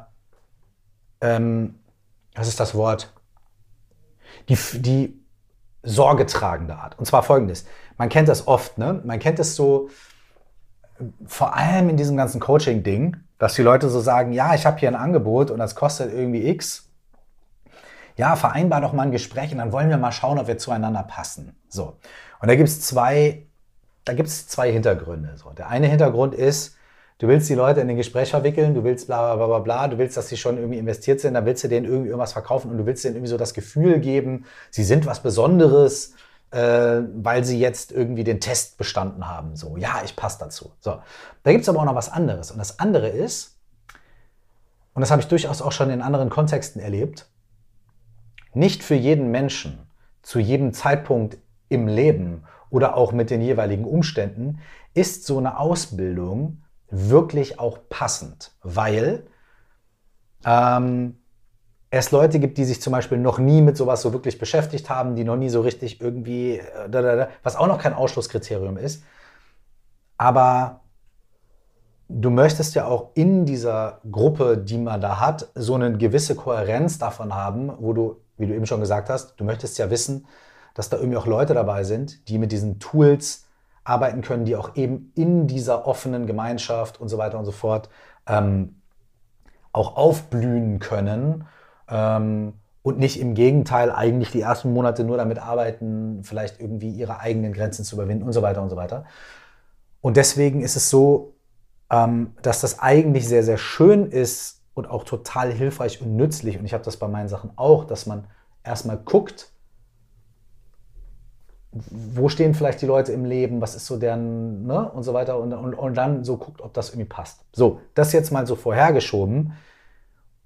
ähm, was ist das Wort? die, die sorgetragende Art. Und zwar folgendes. Man kennt das oft, ne? Man kennt es so, äh, vor allem in diesem ganzen Coaching-Ding, dass die Leute so sagen, ja, ich habe hier ein Angebot und das kostet irgendwie X. Ja, vereinbar doch mal ein Gespräch und dann wollen wir mal schauen, ob wir zueinander passen. So. Und da gibt es zwei, da gibt es zwei Hintergründe. So. Der eine Hintergrund ist, du willst die Leute in den Gespräch verwickeln, du willst bla bla bla bla, du willst, dass sie schon irgendwie investiert sind, dann willst du denen irgendwie irgendwas verkaufen und du willst denen irgendwie so das Gefühl geben, sie sind was Besonderes, äh, weil sie jetzt irgendwie den Test bestanden haben. So, ja, ich passe dazu. So. Da gibt es aber auch noch was anderes. Und das andere ist, und das habe ich durchaus auch schon in anderen Kontexten erlebt, nicht für jeden Menschen zu jedem Zeitpunkt im Leben oder auch mit den jeweiligen Umständen, ist so eine Ausbildung wirklich auch passend, weil ähm, es Leute gibt, die sich zum Beispiel noch nie mit sowas so wirklich beschäftigt haben, die noch nie so richtig irgendwie, äh, was auch noch kein Ausschlusskriterium ist. Aber du möchtest ja auch in dieser Gruppe, die man da hat, so eine gewisse Kohärenz davon haben, wo du, wie du eben schon gesagt hast, du möchtest ja wissen, dass da irgendwie auch Leute dabei sind, die mit diesen Tools arbeiten können, die auch eben in dieser offenen Gemeinschaft und so weiter und so fort ähm, auch aufblühen können ähm, und nicht im Gegenteil eigentlich die ersten Monate nur damit arbeiten, vielleicht irgendwie ihre eigenen Grenzen zu überwinden und so weiter und so weiter. Und deswegen ist es so, ähm, dass das eigentlich sehr, sehr schön ist und auch total hilfreich und nützlich. Und ich habe das bei meinen Sachen auch, dass man erstmal guckt, wo stehen vielleicht die Leute im Leben, was ist so deren, ne, und so weiter, und, und, und dann so guckt, ob das irgendwie passt. So, das jetzt mal so vorhergeschoben,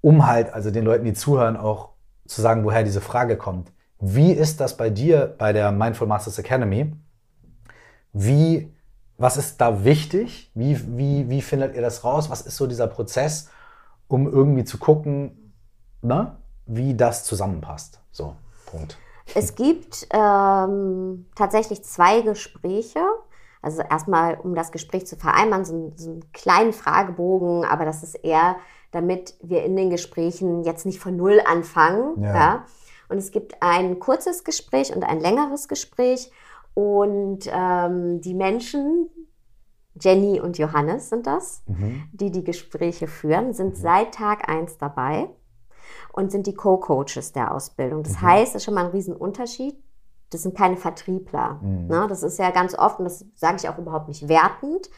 um halt also den Leuten, die zuhören, auch zu sagen, woher diese Frage kommt. Wie ist das bei dir bei der Mindful Masters Academy? Wie, was ist da wichtig? Wie, wie, wie findet ihr das raus? Was ist so dieser Prozess, um irgendwie zu gucken, ne, wie das zusammenpasst? So, Punkt. Es gibt ähm, tatsächlich zwei Gespräche. Also erstmal, um das Gespräch zu vereinbaren, so, so einen kleinen Fragebogen, aber das ist eher, damit wir in den Gesprächen jetzt nicht von Null anfangen. Ja. ja? Und es gibt ein kurzes Gespräch und ein längeres Gespräch. Und ähm, die Menschen, Jenny und Johannes sind das, mhm. die die Gespräche führen, sind mhm. seit Tag 1 dabei und sind die Co-Coaches der Ausbildung. Das mhm. heißt, das ist schon mal ein Riesenunterschied. Das sind keine Vertriebler. Mhm. Ne? Das ist ja ganz oft, und das sage ich auch überhaupt nicht wertend,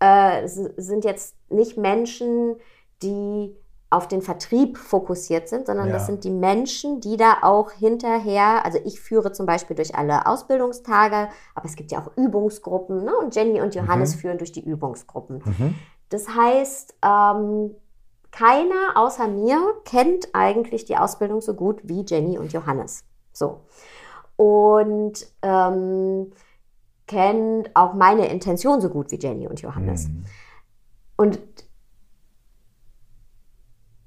äh, es sind jetzt nicht Menschen, die auf den Vertrieb fokussiert sind, sondern ja. das sind die Menschen, die da auch hinterher, also ich führe zum Beispiel durch alle Ausbildungstage, aber es gibt ja auch Übungsgruppen, ne? und Jenny und Johannes mhm. führen durch die Übungsgruppen. Mhm. Das heißt, ähm, keiner außer mir kennt eigentlich die Ausbildung so gut wie Jenny und Johannes. So. Und ähm, kennt auch meine Intention so gut wie Jenny und Johannes. Mhm. Und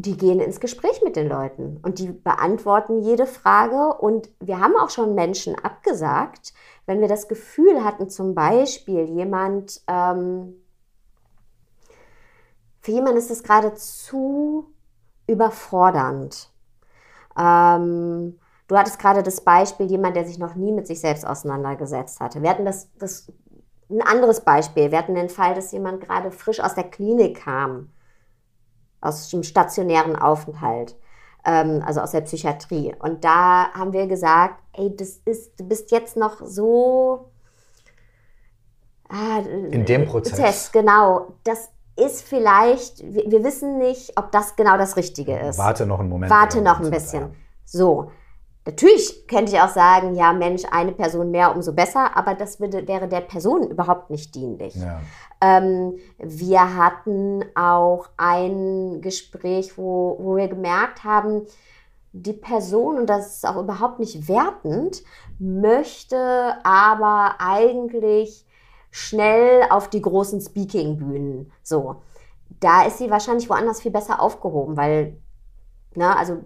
die gehen ins Gespräch mit den Leuten und die beantworten jede Frage. Und wir haben auch schon Menschen abgesagt, wenn wir das Gefühl hatten, zum Beispiel jemand ähm, für jemanden ist es gerade zu überfordernd. Ähm, du hattest gerade das Beispiel, jemand, der sich noch nie mit sich selbst auseinandergesetzt hatte. Wir hatten das, das ein anderes Beispiel. Wir hatten den Fall, dass jemand gerade frisch aus der Klinik kam, aus dem stationären Aufenthalt, ähm, also aus der Psychiatrie. Und da haben wir gesagt, ey, das ist, du bist jetzt noch so ah, in dem Prozess. Prozess. Genau, das ist vielleicht, wir, wir, wissen nicht, ob das genau das Richtige ist. Warte noch einen Moment. Warte noch ein bisschen. So. Natürlich könnte ich auch sagen, ja Mensch, eine Person mehr, umso besser, aber das würde, wäre der Person überhaupt nicht dienlich. Ja. Ähm, wir hatten auch ein Gespräch, wo, wo wir gemerkt haben, die Person, und das ist auch überhaupt nicht wertend, möchte aber eigentlich schnell auf die großen Speaking-Bühnen. So. Da ist sie wahrscheinlich woanders viel besser aufgehoben, weil, ne, also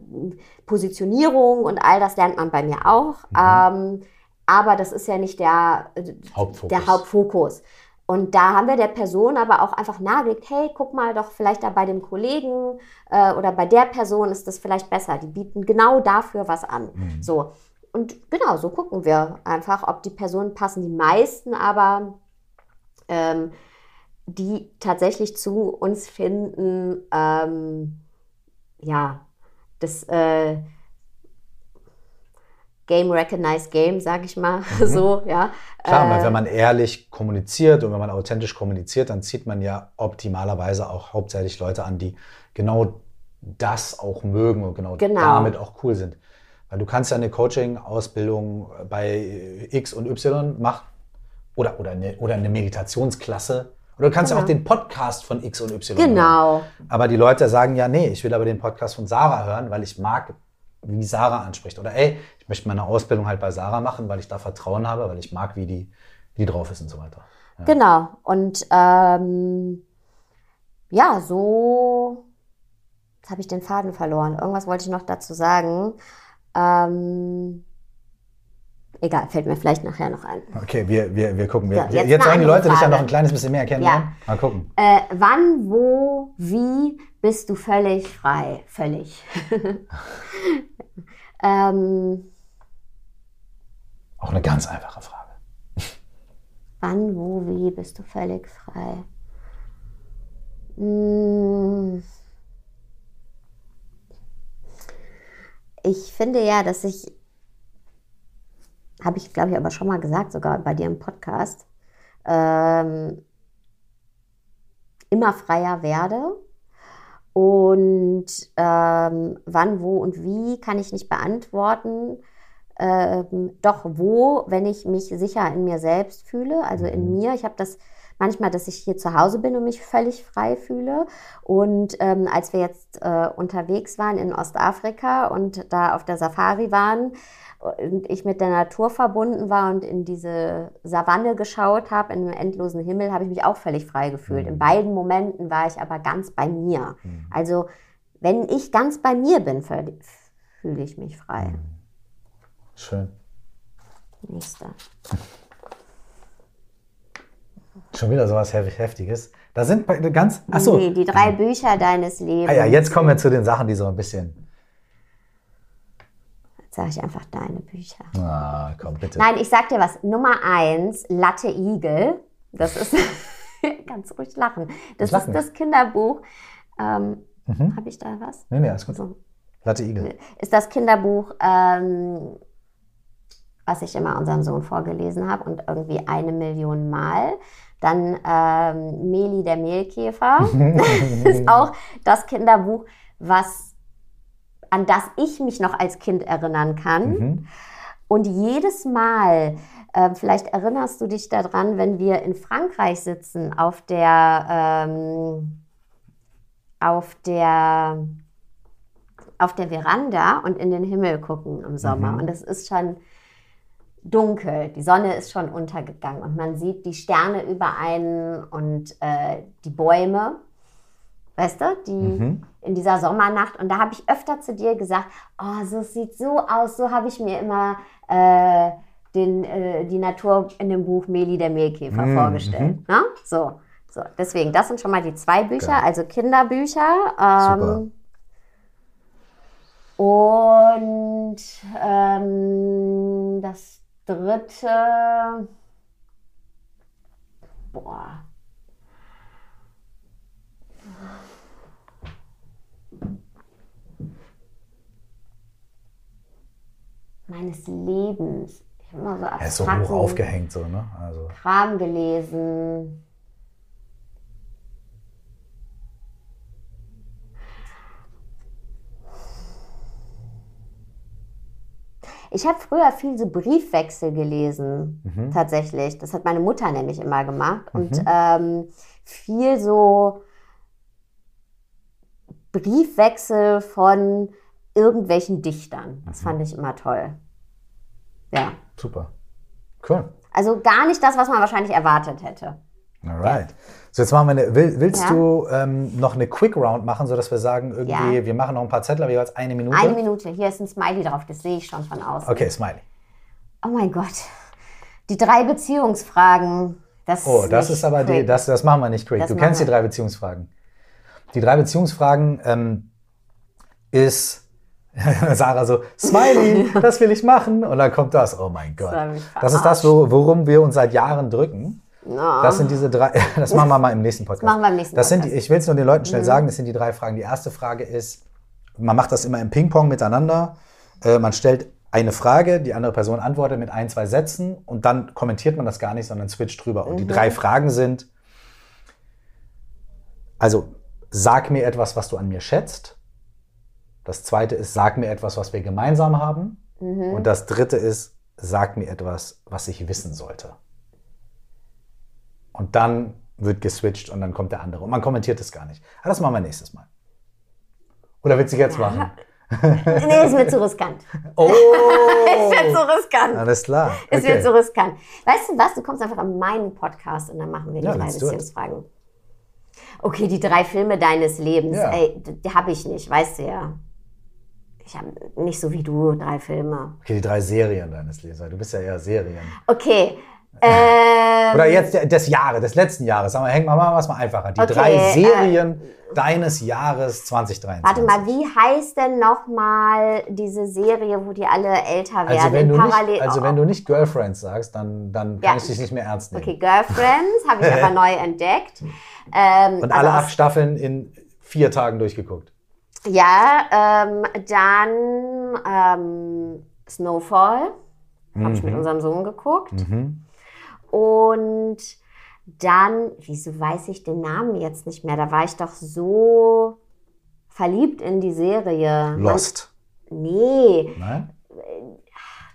Positionierung und all das lernt man bei mir auch. Mhm. Ähm, aber das ist ja nicht der Hauptfokus. der Hauptfokus. Und da haben wir der Person aber auch einfach nahegelegt, hey, guck mal doch vielleicht da bei dem Kollegen äh, oder bei der Person ist das vielleicht besser. Die bieten genau dafür was an. Mhm. So. Und genau, so gucken wir einfach, ob die Personen passen. Die meisten aber ähm, die tatsächlich zu uns finden, ähm, ja, das äh, Game Recognized Game, sag ich mal mhm. so, ja. Klar, weil äh, wenn man ehrlich kommuniziert und wenn man authentisch kommuniziert, dann zieht man ja optimalerweise auch hauptsächlich Leute an, die genau das auch mögen und genau, genau. damit auch cool sind. Weil du kannst ja eine Coaching-Ausbildung bei X und Y machen oder, oder, eine, oder eine Meditationsklasse. Oder du kannst ja auch den Podcast von X und Y Genau. Hören. Aber die Leute sagen ja, nee, ich will aber den Podcast von Sarah hören, weil ich mag wie Sarah anspricht. Oder ey, ich möchte meine Ausbildung halt bei Sarah machen, weil ich da Vertrauen habe, weil ich mag, wie die, wie die drauf ist und so weiter. Ja. Genau. Und ähm, ja, so. Jetzt habe ich den Faden verloren. Irgendwas wollte ich noch dazu sagen. Ähm, egal, fällt mir vielleicht nachher noch ein. Okay, wir, wir, wir gucken. Wir, ja, jetzt, jetzt sagen die Leute dich ja noch ein kleines bisschen mehr kennenlernen. Ja. Mal gucken. Äh, wann, wo, wie bist du völlig frei? Völlig. ähm, Auch eine ganz einfache Frage. Wann, wo, wie bist du völlig frei? Hm. Ich finde ja, dass ich, habe ich glaube ich aber schon mal gesagt, sogar bei dir im Podcast, ähm, immer freier werde. Und ähm, wann, wo und wie kann ich nicht beantworten. Ähm, doch wo, wenn ich mich sicher in mir selbst fühle, also in mhm. mir. Ich habe das manchmal, dass ich hier zu Hause bin und mich völlig frei fühle. Und ähm, als wir jetzt äh, unterwegs waren in Ostafrika und da auf der Safari waren, und ich mit der Natur verbunden war und in diese Savanne geschaut habe, in einem endlosen Himmel, habe ich mich auch völlig frei gefühlt. Mhm. In beiden Momenten war ich aber ganz bei mir. Mhm. Also wenn ich ganz bei mir bin, fühle ich mich frei. Mhm. Schön. Nächster. Schon wieder sowas Heftiges. Da sind ganz. Achso. Nee, die drei Bücher deines Lebens. Ah ja, jetzt kommen wir zu den Sachen, die so ein bisschen. Sage ich einfach deine Bücher. Ah, komm, bitte. Nein, ich sag dir was. Nummer eins, Latte Igel. Das ist. ganz ruhig lachen. Das ist das Kinderbuch. Ähm, mhm. Habe ich da was? Nee, nee, alles gut. So. Latte Igel. Ist das Kinderbuch. Ähm, was ich immer unserem Sohn vorgelesen habe und irgendwie eine Million Mal. Dann ähm, Meli der Mehlkäfer ist auch das Kinderbuch, was, an das ich mich noch als Kind erinnern kann. Mhm. Und jedes Mal, äh, vielleicht erinnerst du dich daran, wenn wir in Frankreich sitzen, auf der, ähm, auf der, auf der Veranda und in den Himmel gucken im Sommer. Mhm. Und das ist schon dunkel, die Sonne ist schon untergegangen und man sieht die Sterne über einen und äh, die Bäume, weißt du, die mhm. in dieser Sommernacht. Und da habe ich öfter zu dir gesagt, oh, so sieht so aus, so habe ich mir immer äh, den, äh, die Natur in dem Buch Meli der Mehlkäfer mhm. vorgestellt. Ne? So, so, deswegen, das sind schon mal die zwei Bücher, Geil. also Kinderbücher. Ähm, und ähm, das dritte. Boah. Meines Lebens. Ich habe immer so Er ist so hoch aufgehängt, so, ne? Also. Kram gelesen. Ich habe früher viel so Briefwechsel gelesen, mhm. tatsächlich. Das hat meine Mutter nämlich immer gemacht. Mhm. Und ähm, viel so Briefwechsel von irgendwelchen Dichtern. Das mhm. fand ich immer toll. Ja. Super. Cool. Also gar nicht das, was man wahrscheinlich erwartet hätte. Alright. So, jetzt machen wir eine, will, willst ja. du ähm, noch eine Quick Round machen, sodass wir sagen, irgendwie, ja. wir machen noch ein paar Zettel, aber jeweils eine Minute? Eine Minute. Hier ist ein Smiley drauf, das sehe ich schon von außen. Okay, Smiley. Oh mein Gott. Die drei Beziehungsfragen. Das oh, das ist aber die, das, das machen wir nicht quick. Das du kennst wir. die drei Beziehungsfragen. Die drei Beziehungsfragen ähm, ist Sarah so, Smiley, das will ich machen. Und dann kommt das. Oh mein Gott. Das, das ist das, worum wir uns seit Jahren drücken. No. Das sind diese drei, das machen wir mal im nächsten Podcast. Das machen wir im nächsten das Podcast. Sind die, ich will es nur den Leuten schnell mhm. sagen, das sind die drei Fragen. Die erste Frage ist, man macht das immer im Ping-Pong miteinander. Äh, man stellt eine Frage, die andere Person antwortet mit ein, zwei Sätzen und dann kommentiert man das gar nicht, sondern switcht drüber. Und mhm. die drei Fragen sind, also sag mir etwas, was du an mir schätzt. Das zweite ist, sag mir etwas, was wir gemeinsam haben. Mhm. Und das dritte ist, sag mir etwas, was ich wissen sollte. Und dann wird geswitcht und dann kommt der andere. Und man kommentiert es gar nicht. Aber das machen wir nächstes Mal. Oder willst du jetzt ja. machen? nee, ist mir zu riskant. Oh! ist mir zu riskant. Alles klar. Ist Okay. mir zu riskant. Weißt du was? Du kommst einfach an meinen Podcast und dann machen wir die Ja, drei. Beziehungsfragen. Okay, die drei Filme deines Lebens. Ja. Ey, die habe ich nicht, weißt du ja. Ich habe nicht so wie du drei Filme. Okay, die drei Serien deines Lebens. Du bist ja eher Serien. Okay. Ähm, Oder jetzt des Jahres, des letzten Jahres. Wir, hängen wir mal was mal einfacher. Die Okay, drei äh, Serien deines Jahres 2023. Warte mal, wie heißt denn nochmal diese Serie, wo die alle älter werden? Also wenn, du nicht, also wenn du nicht Girlfriends sagst, dann, dann kann Ja. ich dich nicht mehr ernst nehmen. Okay, Girlfriends habe ich aber neu entdeckt. Ähm, Und also alle acht Staffeln in vier Tagen durchgeguckt. Ja, ähm, dann ähm, Snowfall. Habe ich mit unserem Sohn geguckt. Mhm. Und dann, wieso weiß ich den Namen jetzt nicht mehr? Da war ich doch so verliebt in die Serie. Lost. Man, nee, Nein?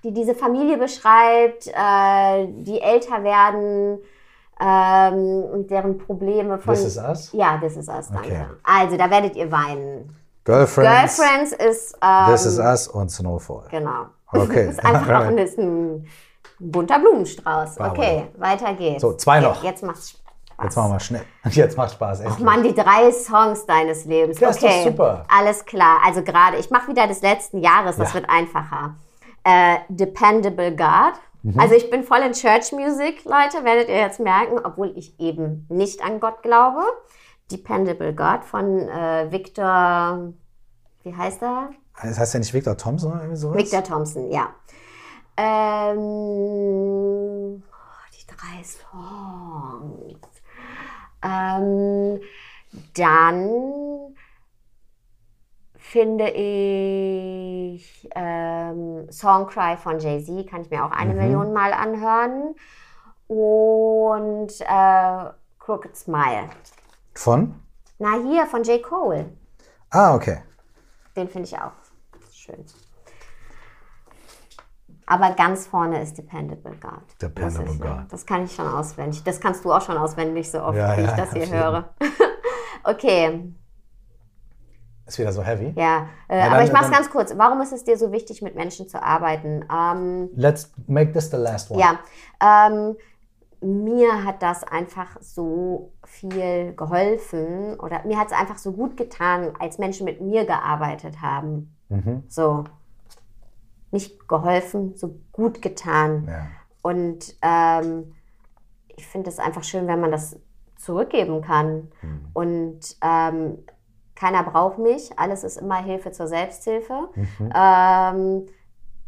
die diese Familie beschreibt, äh, die älter werden ähm, und deren Probleme von. This is Us? Ja, das ist Us, danke. Okay. Also, da werdet ihr weinen. Girlfriends, Girlfriends ist. Ähm, This is Us und Snowfall. Genau. Okay. Das ist einfach ein, ist ein bunter Blumenstrauß. Barbara. Okay, weiter geht's. So, zwei noch. Jetzt macht's Spaß. Jetzt machen wir schnell. Jetzt macht Spaß. Ach endlich. Mann, die drei Songs deines Lebens. Ja, ist doch okay, super. alles klar. Also gerade, ich mache wieder des letzten Jahres, das Ja. wird einfacher. Äh, Dependable God. Mhm. Also ich bin voll in Church Music, Leute, werdet ihr jetzt merken, obwohl ich eben nicht an Gott glaube. Dependable God von äh, Victor, wie heißt er? Das heißt ja nicht Victor Thompson oder irgendwie sowas? Victor Thompson, ja. Ähm, oh, die drei Songs. Ähm, dann finde ich ähm, Songcry von Jay-Z, kann ich mir auch eine Million Mal anhören. Und äh, Crooked Smile. Von? Na, hier von J. Cole. Ah, okay. Den finde ich auch schön. Aber ganz vorne ist Dependable God. Dependable muss ich sagen. God. Das kann ich schon auswendig. Das kannst du auch schon auswendig, so oft Ja, wie ich ja, das hier jeden. höre. okay, Ist wieder so heavy. ja. Äh, Ja, aber dann- ich mache es dann- ganz kurz. Warum ist es dir so wichtig, mit Menschen zu arbeiten? Ähm, Let's make this the last one. Ja, ähm, mir hat das einfach so viel geholfen oder mir hat es einfach so gut getan, als Menschen mit mir gearbeitet haben. Mhm. So, nicht geholfen, so gut getan. Ja. Und ähm, ich finde es einfach schön, wenn man das zurückgeben kann. Mhm. Und ähm, keiner braucht mich, alles ist immer Hilfe zur Selbsthilfe. Mhm. Ähm,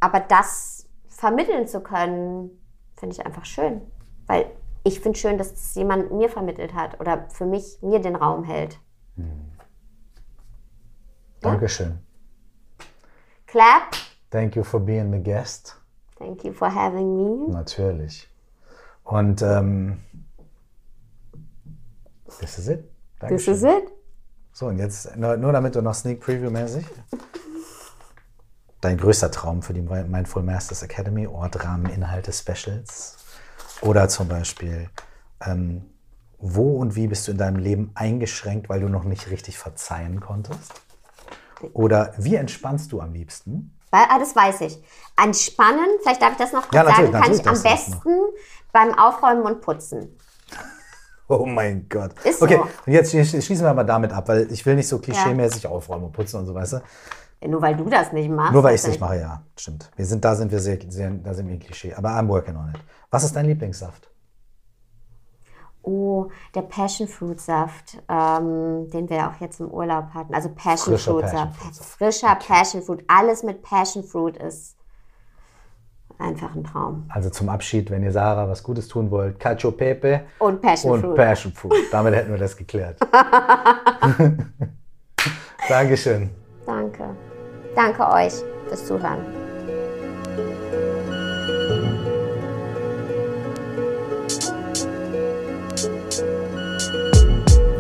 aber das vermitteln zu können, finde ich einfach schön. Weil ich finde schön, dass es jemand mir vermittelt hat oder für mich mir den Raum hält. Dankeschön. Clap, Thank you for being the guest. thank you for having me. Natürlich. Und ähm, this is it. This Dankeschön. is it. So, und jetzt nur, nur damit du noch Sneak Preview-mäßig. Dein größter Traum für die Mindful Masters Academy, Ort, Rahmen, Inhalte, Specials. Oder zum Beispiel, ähm, wo und wie bist du in deinem Leben eingeschränkt, weil du noch nicht richtig verzeihen konntest? Oder wie entspannst du am liebsten? Weil, ah, das weiß ich. Entspannen, vielleicht darf ich das noch kurz Ja, sagen, kann ich am besten beim Aufräumen und Putzen. Oh mein Gott. Ist okay, so. und jetzt schli- schließen wir aber damit ab, weil ich will nicht so klischeemäßig aufräumen und putzen und so, weißt du? Nur weil du das nicht machst. Nur weil ich es nicht mache, ja, stimmt. Wir sind, da sind wir sehr, sehr, da sind wir Klischee. Aber I'm working on it. Was ist dein Lieblingssaft? Oh, der Passion Fruit Saft, ähm, den wir auch jetzt im Urlaub hatten. Also Passion Frischer Fruit Passion Saft. Fruit Saft. Frischer Passion Fruit. Alles mit Passion Fruit ist einfach ein Traum. Also zum Abschied, wenn ihr Sarah was Gutes tun wollt, Cacio Pepe Und Passion und Fruit. Passion Fruit. Damit hätten wir das geklärt. Dankeschön. Danke. Danke euch fürs Zuhören.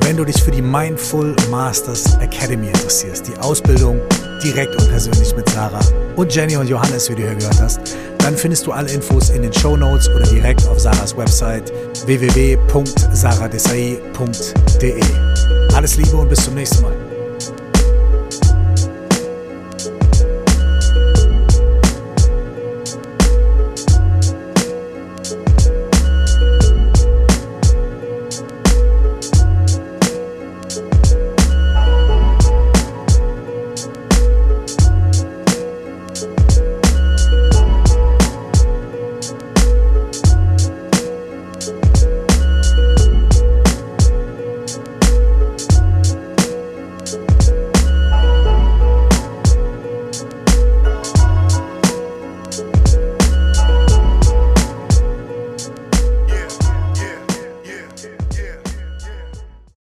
Wenn du dich für die Mindful Masters Academy interessierst, die Ausbildung direkt und persönlich mit Sarah und Jenny und Johannes, wie du hier gehört hast, dann findest du alle Infos in den Show Notes oder direkt auf Sarahs Website www.saradesai.de. Alles Liebe und bis zum nächsten Mal.